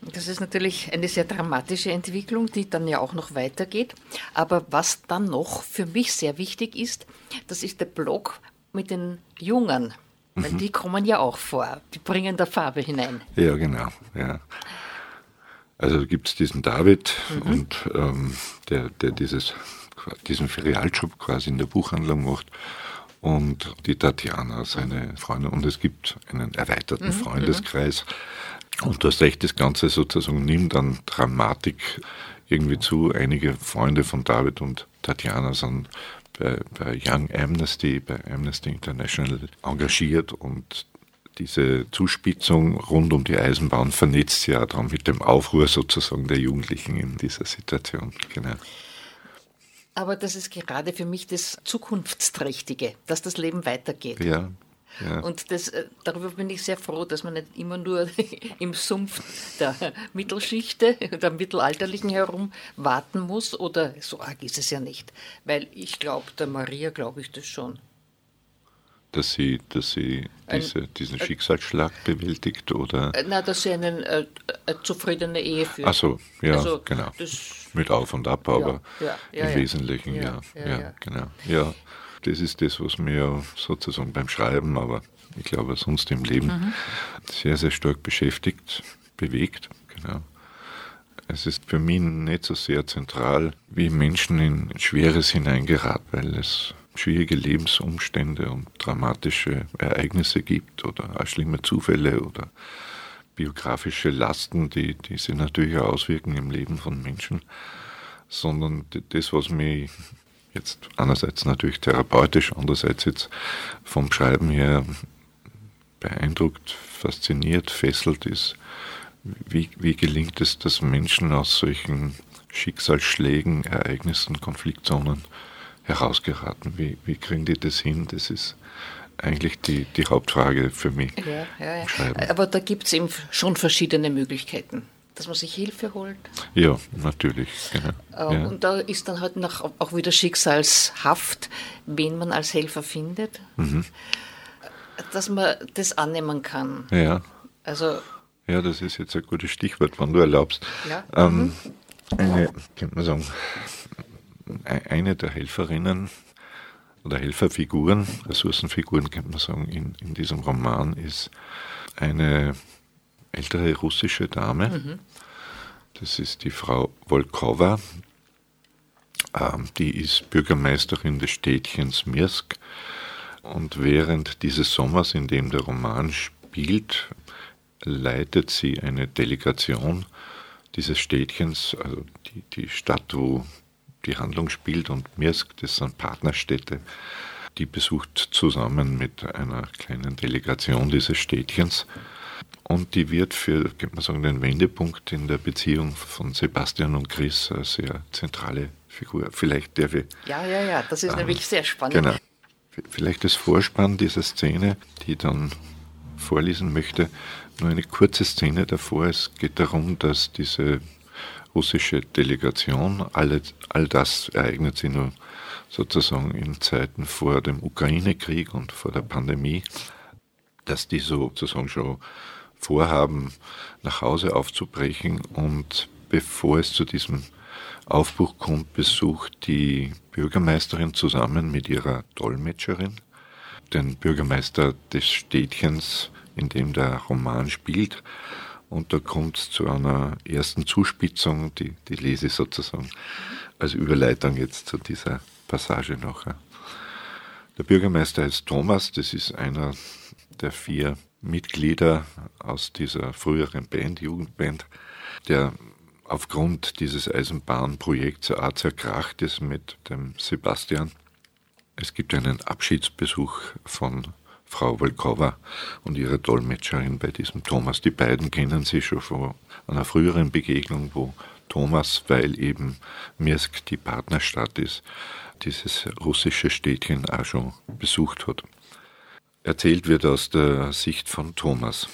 Das ist natürlich eine sehr dramatische Entwicklung, die dann ja auch noch weitergeht. Aber was dann noch für mich sehr wichtig ist, das ist der Block mit den Jungen. Weil mhm. die kommen ja auch vor. Die bringen da Farbe hinein. Ja, genau. Ja. Also gibt es diesen David mhm. und ähm, der, der dieses, diesen Ferialjob quasi in der Buchhandlung macht und die Tatjana, seine Freundin. Und es gibt einen erweiterten mhm. Freundeskreis. Und das recht, das Ganze sozusagen nimmt an Dramatik irgendwie zu. Einige Freunde von David und Tatjana sind bei, bei Young Amnesty, bei Amnesty International engagiert und diese Zuspitzung rund um die Eisenbahn vernetzt ja dann mit dem Aufruhr sozusagen der Jugendlichen in dieser Situation. Genau. Aber das ist gerade für mich das Zukunftsträchtige, dass das Leben weitergeht. Ja, ja. Und das, äh, darüber bin ich sehr froh, dass man nicht immer nur im Sumpf der Mittelschichte, der Mittelalterlichen herum warten muss. Oder so arg ist es ja nicht. Weil ich glaube, der Maria glaube ich das schon. Dass sie, dass sie diese, Ein, diesen Schicksalsschlag bewältigt oder? Äh, na, dass sie eine, äh, eine zufriedene Ehe führt. Ach so, ja, also, genau. Mit Auf und Ab, aber ja, ja, im Wesentlichen, ja, ja, genau. Ja, das ist das, was mir sozusagen beim Schreiben, aber ich glaube sonst im Leben mhm. sehr, sehr stark beschäftigt, bewegt. Genau. Es ist für mich nicht so sehr zentral, wie Menschen in Schweres hineingeraten, weil es schwierige Lebensumstände und dramatische Ereignisse gibt oder auch schlimme Zufälle oder biografische Lasten, die, die sich natürlich auch auswirken im Leben von Menschen, sondern das, was mich jetzt einerseits natürlich therapeutisch, andererseits jetzt vom Schreiben her beeindruckt, fasziniert, fesselt ist, wie, wie gelingt es, dass Menschen aus solchen Schicksalsschlägen, Ereignissen, Konfliktzonen herausgeraten? Wie, wie kriegen die das hin? Das ist eigentlich die, die Hauptfrage für mich. Ja, ja, ja. Aber da gibt es eben schon verschiedene Möglichkeiten dass man sich Hilfe holt. Ja, natürlich. Genau. Äh, ja. Und da ist dann halt noch auch wieder schicksalshaft, wen man als Helfer findet, mhm. dass man das annehmen kann. Ja. Also, ja, das ist jetzt ein gutes Stichwort, wenn du erlaubst. Ja. Ähm, mhm. Eine, könnte man sagen, e-, eine der Helferinnen oder Helferfiguren, Ressourcenfiguren, könnte man sagen, in, in diesem Roman ist eine ältere russische Dame. Mhm. Das ist die Frau Volkova. Ähm, die ist Bürgermeisterin des Städtchens Mirsk. Und während dieses Sommers, in dem der Roman spielt, leitet sie eine Delegation dieses Städtchens, also die, die Stadt, wo die Handlung spielt, und Mirsk, das sind Partnerstädte, die besucht zusammen mit einer kleinen Delegation dieses Städtchens und die wird für, könnte man sagen, den Wendepunkt in der Beziehung von Sebastian und Chris eine sehr zentrale Figur. Vielleicht der wir. Ja, ja, ja, das ist ähm, nämlich sehr spannend. Genau. Vielleicht das Vorspann dieser Szene, die ich dann vorlesen möchte, nur eine kurze Szene davor. Es geht darum, dass diese russische Delegation, alle, all das ereignet sich nur sozusagen in Zeiten vor dem Ukraine-Krieg und vor der Pandemie, dass die sozusagen schon vorhaben, nach Hause aufzubrechen. Und bevor es zu diesem Aufbruch kommt, besucht die Bürgermeisterin zusammen mit ihrer Dolmetscherin den Bürgermeister des Städtchens, in dem der Roman spielt. Und da kommt es zu einer ersten Zuspitzung, die, die lese ich sozusagen als Überleitung jetzt zu dieser Passage noch. Der Bürgermeister heißt Thomas, das ist einer der vier Mitglieder aus dieser früheren Band, Jugendband, der aufgrund dieses Eisenbahnprojekts auch zerkracht ist mit dem Sebastian. Es gibt einen Abschiedsbesuch von Frau Volkova und ihrer Dolmetscherin bei diesem Thomas. Die beiden kennen sich schon von einer früheren Begegnung, wo Thomas, weil eben Mirsk die Partnerstadt ist, dieses russische Städtchen auch schon besucht hat. Erzählt wird aus der Sicht von Thomas.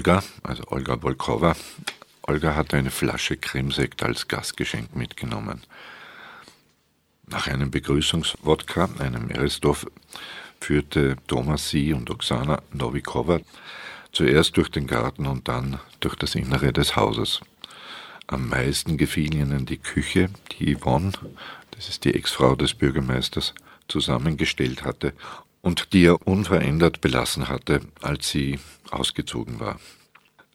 Olga, also Olga Volkova, Olga hatte eine Flasche Cremesekt als Gastgeschenk mitgenommen. Nach einem Begrüßungswodka, einem Meresdorf, führte Thomas sie und Oksana Novikova zuerst durch den Garten und dann durch das Innere des Hauses. Am meisten gefiel ihnen die Küche, die Yvonne, das ist die Ex-Frau des Bürgermeisters, zusammengestellt hatte und die er unverändert belassen hatte, als sie ausgezogen war.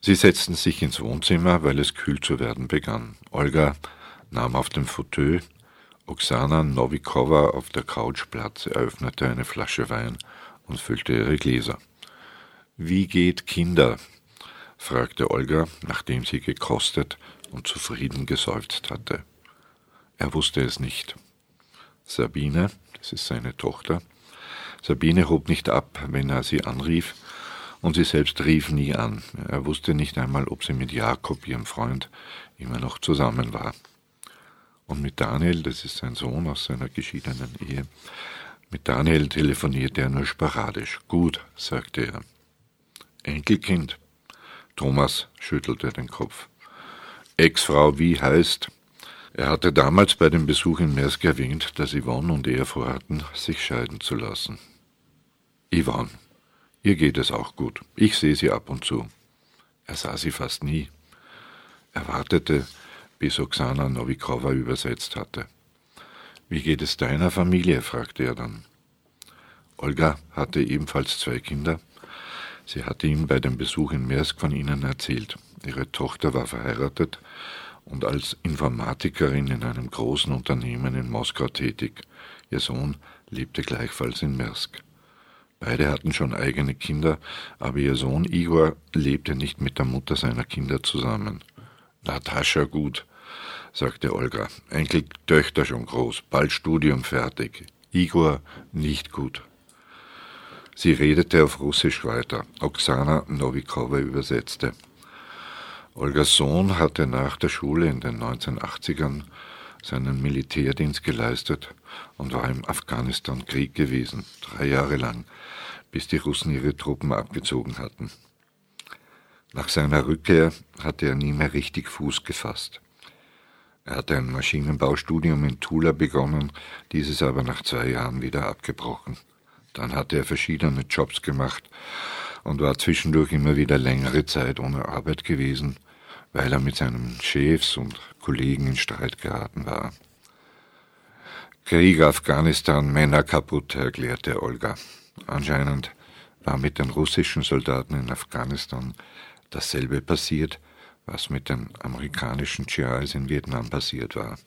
Sie setzten sich ins Wohnzimmer, weil es kühl zu werden begann. Olga nahm auf dem Fauteuil Oksana Novikova auf der Couch Platz, eröffnete eine Flasche Wein und füllte ihre Gläser. Wie geht Kinder? fragte Olga, nachdem sie gekostet und zufrieden geseufzt hatte. Er wusste es nicht. Sabine, das ist seine Tochter, Sabine hob nicht ab, wenn er sie anrief, und sie selbst rief nie an. Er wusste nicht einmal, ob sie mit Jakob, ihrem Freund, immer noch zusammen war. Und mit Daniel, das ist sein Sohn aus seiner geschiedenen Ehe, mit Daniel telefonierte er nur sporadisch. Gut, sagte er. Enkelkind. Thomas schüttelte den Kopf. Ex-Frau wie heißt? Er hatte damals bei dem Besuch in Mersk erwähnt, dass Yvonne und er vorhatten, sich scheiden zu lassen. Yvonne, ihr geht es auch gut. Ich sehe sie ab und zu. Er sah sie fast nie. Er wartete, bis Oksana Novikova übersetzt hatte. Wie geht es deiner Familie? fragte er dann. Olga hatte ebenfalls zwei Kinder. Sie hatte ihm bei dem Besuch in Mersk von ihnen erzählt. Ihre Tochter war verheiratet und als Informatikerin in einem großen Unternehmen in Moskau tätig. Ihr Sohn lebte gleichfalls in Mersk. Beide hatten schon eigene Kinder, aber ihr Sohn Igor lebte nicht mit der Mutter seiner Kinder zusammen. Natascha gut, sagte Olga. Enkeltöchter schon groß, bald Studium fertig. Igor nicht gut. Sie redete auf Russisch weiter. Oksana Novikova übersetzte. Olgas Sohn hatte nach der Schule in den 1980ern seinen Militärdienst geleistet und war im Afghanistan-Krieg gewesen, drei Jahre lang, bis die Russen ihre Truppen abgezogen hatten. Nach seiner Rückkehr hatte er nie mehr richtig Fuß gefasst. Er hatte ein Maschinenbaustudium in Tula begonnen, dieses aber nach zwei Jahren wieder abgebrochen. Dann hatte er verschiedene Jobs gemacht und war zwischendurch immer wieder längere Zeit ohne Arbeit gewesen, weil er mit seinen Chefs und Kollegen in Streit geraten war. Krieg Afghanistan, Männer kaputt, erklärte Olga. Anscheinend war mit den russischen Soldaten in Afghanistan dasselbe passiert, was mit den amerikanischen GIs in Vietnam passiert war.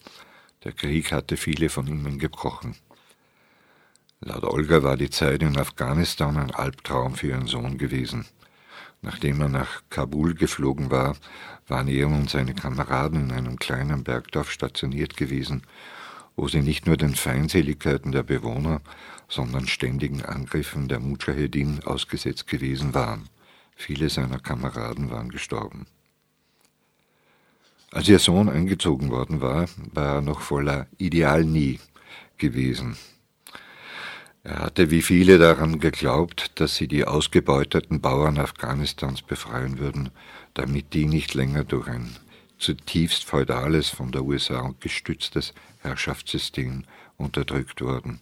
Der Krieg hatte viele von ihnen gebrochen. Laut Olga war die Zeit in Afghanistan ein Albtraum für ihren Sohn gewesen. Nachdem er nach Kabul geflogen war, waren er und seine Kameraden in einem kleinen Bergdorf stationiert gewesen, wo sie nicht nur den Feindseligkeiten der Bewohner, sondern ständigen Angriffen der Mujahedin ausgesetzt gewesen waren. Viele seiner Kameraden waren gestorben. Als ihr Sohn eingezogen worden war, war er noch voller Idealnie gewesen. Er hatte wie viele daran geglaubt, dass sie die ausgebeuteten Bauern Afghanistans befreien würden, damit die nicht länger durch ein zutiefst feudales, von der USA gestütztes Herrschaftssystem unterdrückt wurden.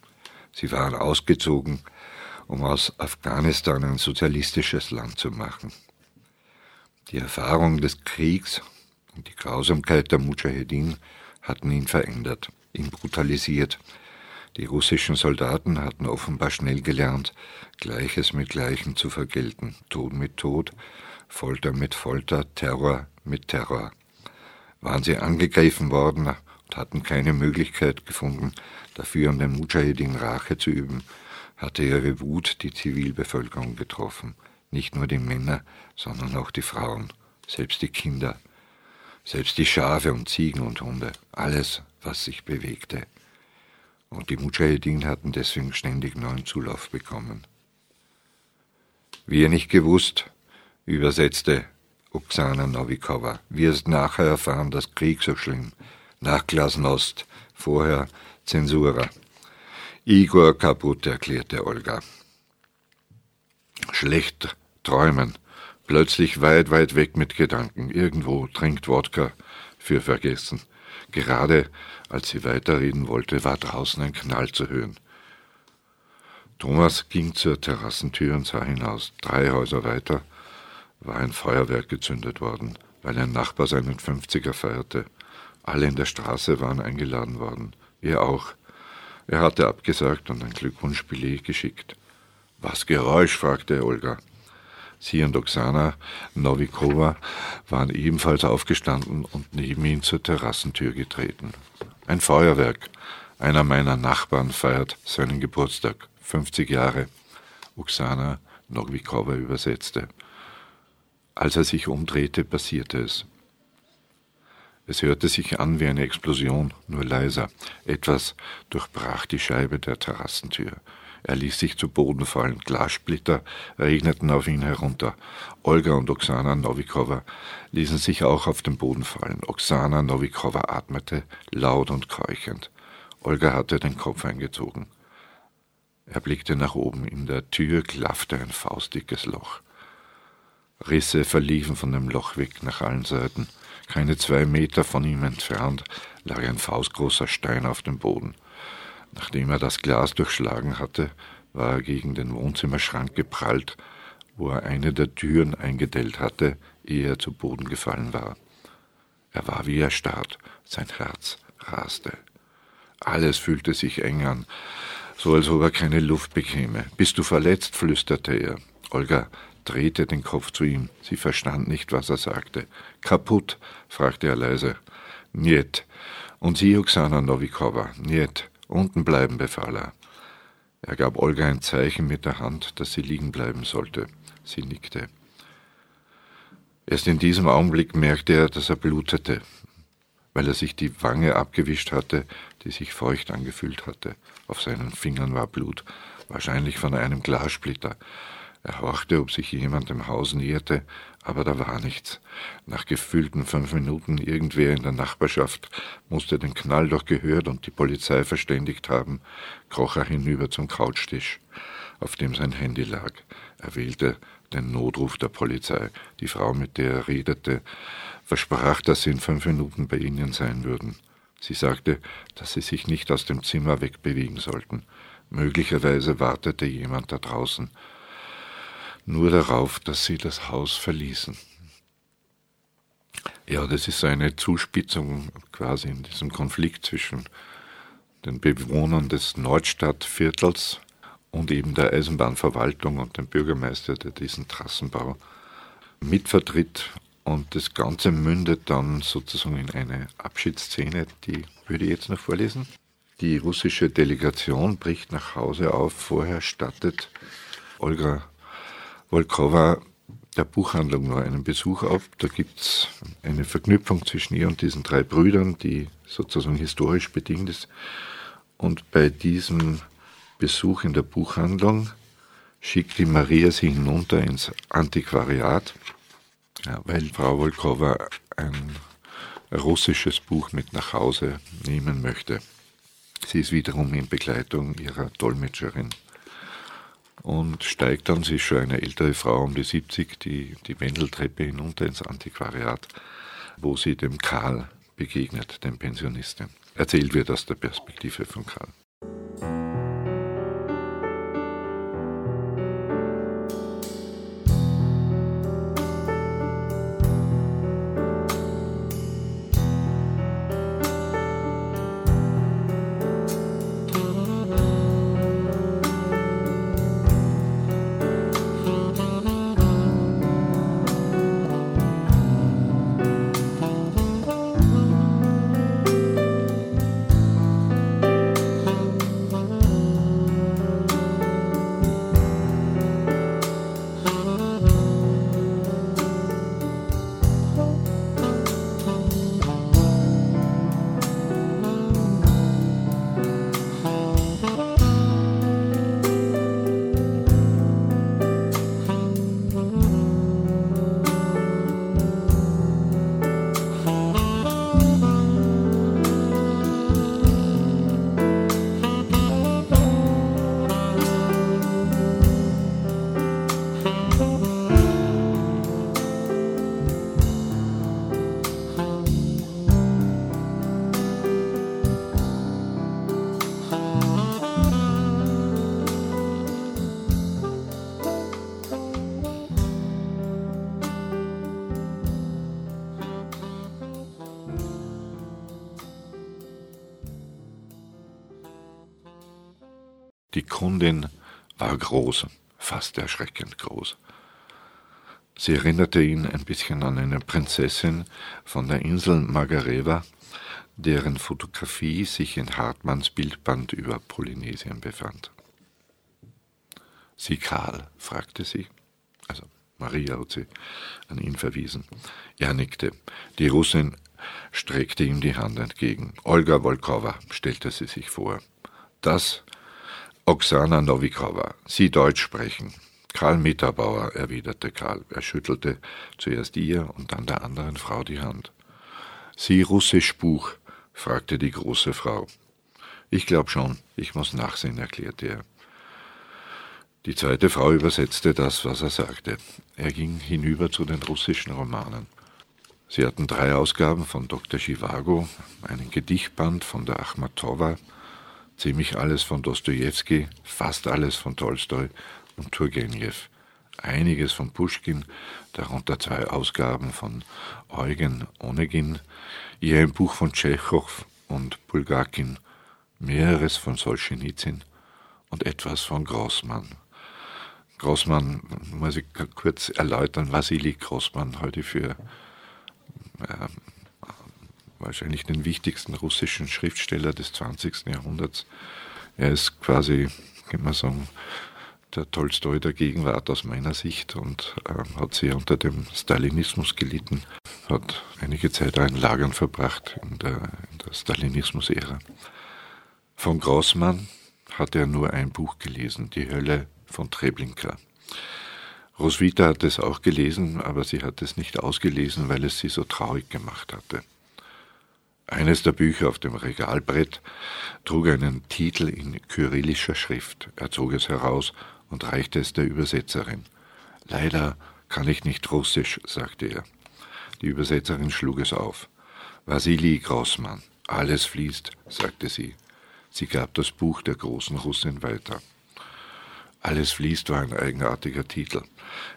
Sie waren ausgezogen, um aus Afghanistan ein sozialistisches Land zu machen. Die Erfahrung des Kriegs und die Grausamkeit der Mujahedin hatten ihn verändert, ihn brutalisiert. Die russischen Soldaten hatten offenbar schnell gelernt, Gleiches mit Gleichem zu vergelten, Tod mit Tod, Folter mit Folter, Terror mit Terror. Waren sie angegriffen worden hatten keine Möglichkeit gefunden, dafür an den Mujahedin Rache zu üben, hatte ihre Wut die Zivilbevölkerung getroffen, nicht nur die Männer, sondern auch die Frauen, selbst die Kinder, selbst die Schafe und Ziegen und Hunde, alles, was sich bewegte. Und die Mujahedin hatten deswegen ständig neuen Zulauf bekommen. Wir nicht gewusst, übersetzte Oksana Novikova, wirst nachher erfahren, dass Krieg so schlimm. Nach Glasnost, vorher Zensura. Igor kaputt, erklärte Olga. Schlecht träumen, Plötzlich weit, weit weg mit Gedanken. Irgendwo trinkt Wodka für vergessen. Gerade als sie weiterreden wollte, war draußen ein Knall zu hören. Thomas ging zur Terrassentür und sah hinaus. Drei Häuser weiter war ein Feuerwerk gezündet worden, weil ein Nachbar seinen 50er feierte. Alle in der Straße waren eingeladen worden. Er auch. Er hatte abgesagt und ein Glückwunschbillet geschickt. Was Geräusch? fragte Olga. Sie und Oksana Novikova waren ebenfalls aufgestanden und neben ihn zur Terrassentür getreten. Ein Feuerwerk. Einer meiner Nachbarn feiert seinen Geburtstag. 50 Jahre. Oksana Novikova übersetzte. Als er sich umdrehte, passierte es. Es hörte sich an wie eine Explosion, nur leiser. Etwas durchbrach die Scheibe der Terrassentür. Er ließ sich zu Boden fallen. Glassplitter regneten auf ihn herunter. Olga und Oksana Novikova ließen sich auch auf den Boden fallen. Oksana Novikova atmete laut und keuchend. Olga hatte den Kopf eingezogen. Er blickte nach oben. In der Tür klaffte ein faustdickes Loch. Risse verliefen von dem Loch weg nach allen Seiten. Keine zwei Meter von ihm entfernt lag ein faustgroßer Stein auf dem Boden. Nachdem er das Glas durchschlagen hatte, war er gegen den Wohnzimmerschrank geprallt, wo er eine der Türen eingedellt hatte, ehe er zu Boden gefallen war. Er war wie erstarrt, sein Herz raste. Alles fühlte sich eng an, so als ob er keine Luft bekäme. Bist du verletzt? flüsterte er. Olga drehte den Kopf zu ihm. Sie verstand nicht, was er sagte. Kaputt? fragte er leise. Niet. Und Sie, Oksana Novikova? Niet. Unten bleiben, befahl er. Er gab Olga ein Zeichen mit der Hand, dass sie liegen bleiben sollte. Sie nickte. Erst in diesem Augenblick merkte er, dass er blutete, weil er sich die Wange abgewischt hatte, die sich feucht angefühlt hatte. Auf seinen Fingern war Blut, wahrscheinlich von einem Glassplitter. Er horchte, ob sich jemand dem Haus näherte, aber da war nichts. Nach gefühlten fünf Minuten irgendwer in der Nachbarschaft musste den Knall doch gehört und die Polizei verständigt haben, kroch er hinüber zum Couchtisch, auf dem sein Handy lag. Er wählte den Notruf der Polizei. Die Frau, mit der er redete, versprach, dass sie in fünf Minuten bei ihnen sein würden. Sie sagte, dass sie sich nicht aus dem Zimmer wegbewegen sollten. Möglicherweise wartete jemand da draußen nur darauf, dass sie das Haus verließen. Ja, das ist eine Zuspitzung quasi in diesem Konflikt zwischen den Bewohnern des Nordstadtviertels und eben der Eisenbahnverwaltung und dem Bürgermeister, der diesen Trassenbau mitvertritt. Und das Ganze mündet dann sozusagen in eine Abschiedsszene, die würde ich jetzt noch vorlesen. Die russische Delegation bricht nach Hause auf. Vorher stattet Olga Volkova der Buchhandlung nur einen Besuch auf. Da gibt es eine Verknüpfung zwischen ihr und diesen drei Brüdern, die sozusagen historisch bedingt ist. Und bei diesem Besuch in der Buchhandlung schickt die Maria sie hinunter ins Antiquariat, weil Frau Volkova ein russisches Buch mit nach Hause nehmen möchte. Sie ist wiederum in Begleitung ihrer Dolmetscherin und steigt dann, sie ist schon eine ältere Frau um die 70, die, die Wendeltreppe hinunter ins Antiquariat, wo sie dem Karl begegnet, dem Pensionisten. Erzählt wird aus der Perspektive von Karl. Die Kundin war groß, fast erschreckend groß. Sie erinnerte ihn ein bisschen an eine Prinzessin von der Insel Margareva, deren Fotografie sich in Hartmanns Bildband über Polynesien befand. Sie Karl? fragte sie. Also Maria hat sie an ihn verwiesen. Er nickte. Die Russin streckte ihm die Hand entgegen. Olga Volkova, stellte sie sich vor. Das Oksana Novikova, Sie Deutsch sprechen. Karl Mitterbauer, erwiderte Karl. Er schüttelte zuerst ihr und dann der anderen Frau die Hand. Sie Russisch Buch? fragte die große Frau. Ich glaub schon, ich muss nachsehen, erklärte er. Die zweite Frau übersetzte das, was er sagte. Er ging hinüber zu den russischen Romanen. Sie hatten drei Ausgaben von Dr. Chivago, einen Gedichtband von der Achmatowa, ziemlich alles von Dostojewski, fast alles von Tolstoi und Turgenew, einiges von Puschkin, darunter zwei Ausgaben von Eugen Onegin, ihr ein Buch von Tschechow und Bulgakin, mehreres von Solschenizyn und etwas von Grossmann. Grossmann, muss ich kurz erläutern, Wassili Grossmann heute für äh, wahrscheinlich den wichtigsten russischen Schriftsteller des 20. Jahrhunderts. Er ist quasi, kann man sagen, der Tolstoi der Gegenwart aus meiner Sicht und äh, hat sehr unter dem Stalinismus gelitten, hat einige Zeit auch in Lagern verbracht in der, in der Stalinismus-Ära. Von Grossmann hat er nur ein Buch gelesen, Die Hölle von Treblinka. Roswitha hat es auch gelesen, aber sie hat es nicht ausgelesen, weil es sie so traurig gemacht hatte. Eines der Bücher auf dem Regalbrett trug einen Titel in kyrillischer Schrift. Er zog es heraus und reichte es der Übersetzerin. Leider kann ich nicht Russisch, sagte er. Die Übersetzerin schlug es auf. Wassili Grossmann. Alles fließt, sagte sie. Sie gab das Buch der großen Russin weiter. Alles fließt war ein eigenartiger Titel.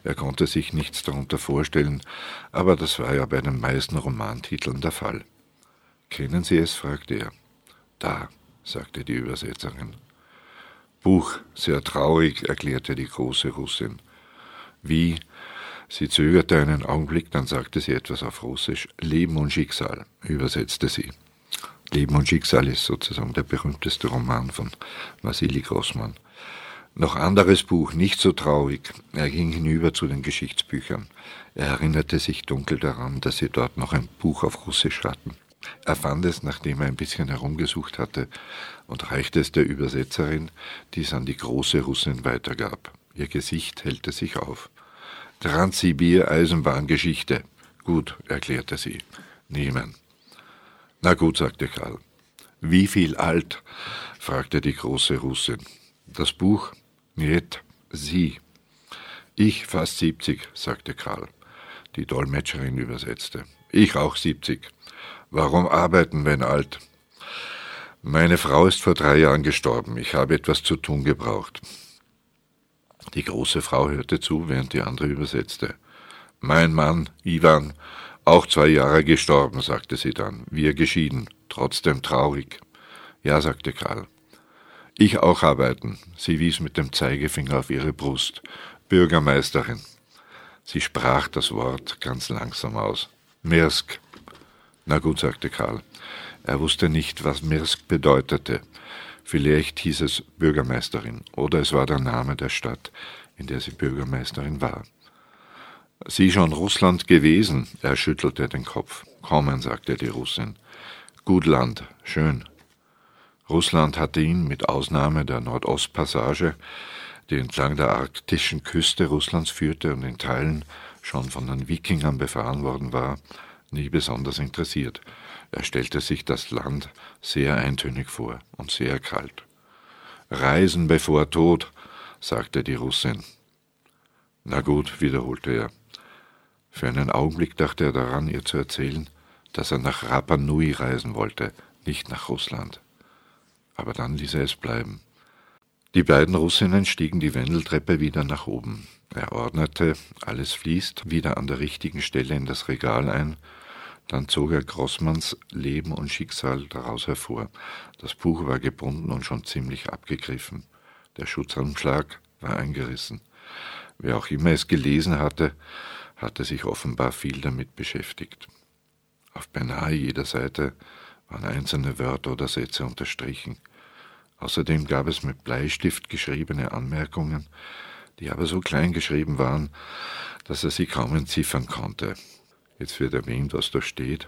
Er konnte sich nichts darunter vorstellen, aber das war ja bei den meisten Romantiteln der Fall. Kennen Sie es? fragte er. Da, sagte die Übersetzerin. Buch, sehr traurig, erklärte die große Russin. Wie? Sie zögerte einen Augenblick, dann sagte sie etwas auf Russisch. Leben und Schicksal, übersetzte sie. Leben und Schicksal ist sozusagen der berühmteste Roman von Wassili Grossmann. Noch anderes Buch, nicht so traurig. Er ging hinüber zu den Geschichtsbüchern. Er erinnerte sich dunkel daran, dass sie dort noch ein Buch auf Russisch hatten. Er fand es, nachdem er ein bisschen herumgesucht hatte, und reichte es der Übersetzerin, die es an die große Russin weitergab. Ihr Gesicht hellte sich auf. Transsibir Eisenbahngeschichte. Gut, erklärte sie. Nehmen. Na gut, sagte Karl. Wie viel alt? fragte die große Russin. Das Buch Niet, Sie. Ich fast siebzig, sagte Karl. Die Dolmetscherin übersetzte. Ich auch siebzig. Warum arbeiten, wenn alt? Meine Frau ist vor drei Jahren gestorben. Ich habe etwas zu tun gebraucht. Die große Frau hörte zu, während die andere übersetzte. Mein Mann, Ivan, auch zwei Jahre gestorben, sagte sie dann. Wir geschieden, trotzdem traurig. Ja, sagte Karl. Ich auch arbeiten. Sie wies mit dem Zeigefinger auf ihre Brust. Bürgermeisterin. Sie sprach das Wort ganz langsam aus. Mirsk. Na gut, sagte Karl. Er wusste nicht, was Mirsk bedeutete. Vielleicht hieß es Bürgermeisterin oder es war der Name der Stadt, in der sie Bürgermeisterin war. Sie schon Russland gewesen? Er schüttelte den Kopf. Kommen, sagte die Russin. Gut Land, schön, Russland hatte ihn mit Ausnahme der Nordostpassage, die entlang der arktischen Küste Russlands führte und in Teilen schon von den Wikingern befahren worden war, nie besonders interessiert. Er stellte sich das Land sehr eintönig vor und sehr kalt. Reisen bevor Tod, sagte die Russin. Na gut, wiederholte er. Für einen Augenblick dachte er daran, ihr zu erzählen, dass er nach Rapa Nui reisen wollte, nicht nach Russland aber dann ließ er es bleiben. Die beiden Russinnen stiegen die Wendeltreppe wieder nach oben. Er ordnete, alles fließt, wieder an der richtigen Stelle in das Regal ein, dann zog er Grossmanns Leben und Schicksal daraus hervor. Das Buch war gebunden und schon ziemlich abgegriffen. Der Schutzanschlag war eingerissen. Wer auch immer es gelesen hatte, hatte sich offenbar viel damit beschäftigt. Auf beinahe jeder Seite waren einzelne Wörter oder Sätze unterstrichen. Außerdem gab es mit Bleistift geschriebene Anmerkungen, die aber so klein geschrieben waren, dass er sie kaum entziffern konnte. Jetzt wird erwähnt, was da steht.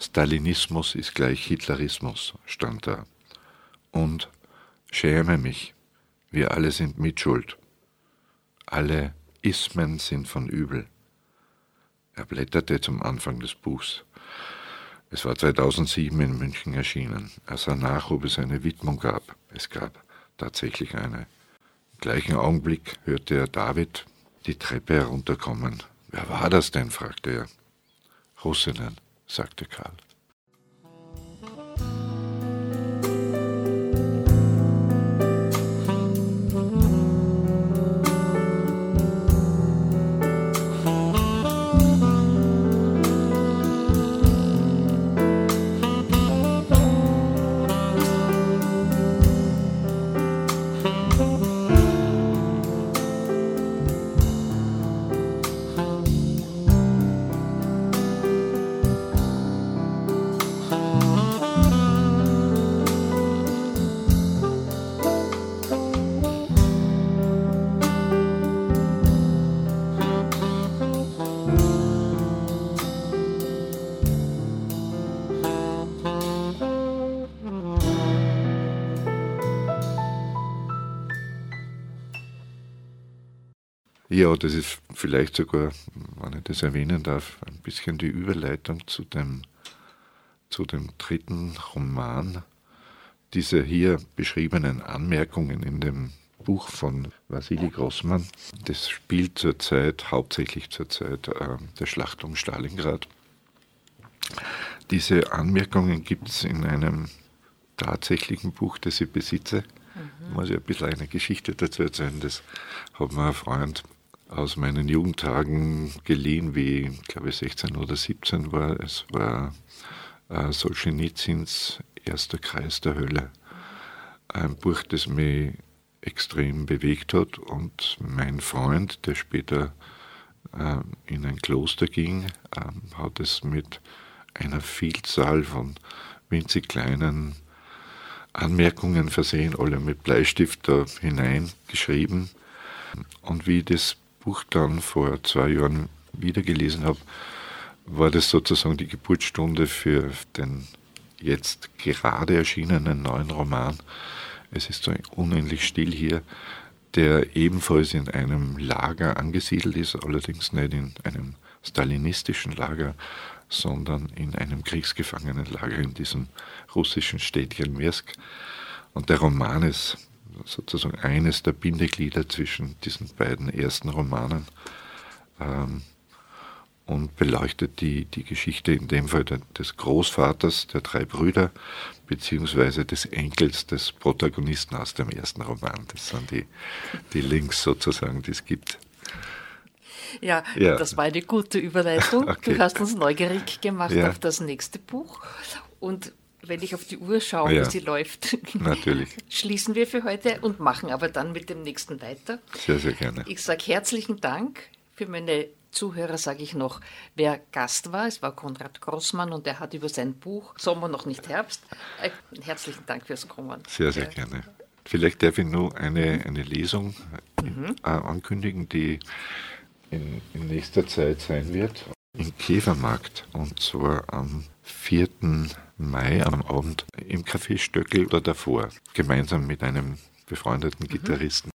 Stalinismus ist gleich Hitlerismus, stand da. Und schäme mich, wir alle sind mitschuld. Alle Ismen sind von übel. Er blätterte zum Anfang des Buchs. Es war 2007 in München erschienen. Er sah nach, ob es eine Widmung gab. Es gab tatsächlich eine. Im gleichen Augenblick hörte er David die Treppe herunterkommen. Wer war das denn? fragte er. Russinnen, sagte Karl. Ja, das ist vielleicht sogar, wenn ich das erwähnen darf, ein bisschen die Überleitung zu dem, zu dem dritten Roman. Diese hier beschriebenen Anmerkungen in dem Buch von Wassili Grossmann, das spielt zurzeit, hauptsächlich zur Zeit äh, der Schlacht um Stalingrad. Diese Anmerkungen gibt es in einem tatsächlichen Buch, das ich besitze. Mhm. Muss ich ein bisschen eine Geschichte dazu erzählen. Das hat mir ein Freund aus meinen Jugendtagen geliehen, wie ich glaube 16 oder 17 war. Es war äh, Solzhenitsyns Erster Kreis der Hölle. Ein Buch, das mich extrem bewegt hat und mein Freund, der später äh, in ein Kloster ging, äh, hat es mit einer Vielzahl von winzig kleinen Anmerkungen versehen, alle mit Bleistift da hineingeschrieben. Und wie das Buch dann vor zwei Jahren wieder gelesen habe, war das sozusagen die Geburtsstunde für den jetzt gerade erschienenen neuen Roman. Es ist so unendlich still hier, der ebenfalls in einem Lager angesiedelt ist, allerdings nicht in einem stalinistischen Lager, sondern in einem Kriegsgefangenenlager in diesem russischen Städtchen Mirsk. Und der Roman ist sozusagen eines der Bindeglieder zwischen diesen beiden ersten Romanen ähm, und beleuchtet die, die Geschichte in dem Fall des Großvaters der drei Brüder beziehungsweise des Enkels des Protagonisten aus dem ersten Roman. Das sind die, die Links sozusagen, die es gibt. Ja, ja, das war eine gute Überleitung. Okay. Du hast uns neugierig gemacht ja. auf das nächste Buch. Und wenn ich auf die Uhr schaue, ja, wie sie läuft, natürlich. schließen wir für heute und machen aber dann mit dem nächsten weiter. Sehr, sehr gerne. Ich sage herzlichen Dank. Für meine Zuhörer sage ich noch, wer Gast war. Es war Konrad Grossmann und er hat über sein Buch Sommer noch nicht Herbst. Äh, herzlichen Dank fürs Kommen. Sehr, sehr gerne. Vielleicht darf ich nur eine, eine Lesung mhm. Äh, ankündigen, die in, in nächster Zeit sein wird. Im Käfermarkt und zwar am 4. Mai am Abend im Café Stöckel oder davor, gemeinsam mit einem befreundeten mhm. Gitarristen.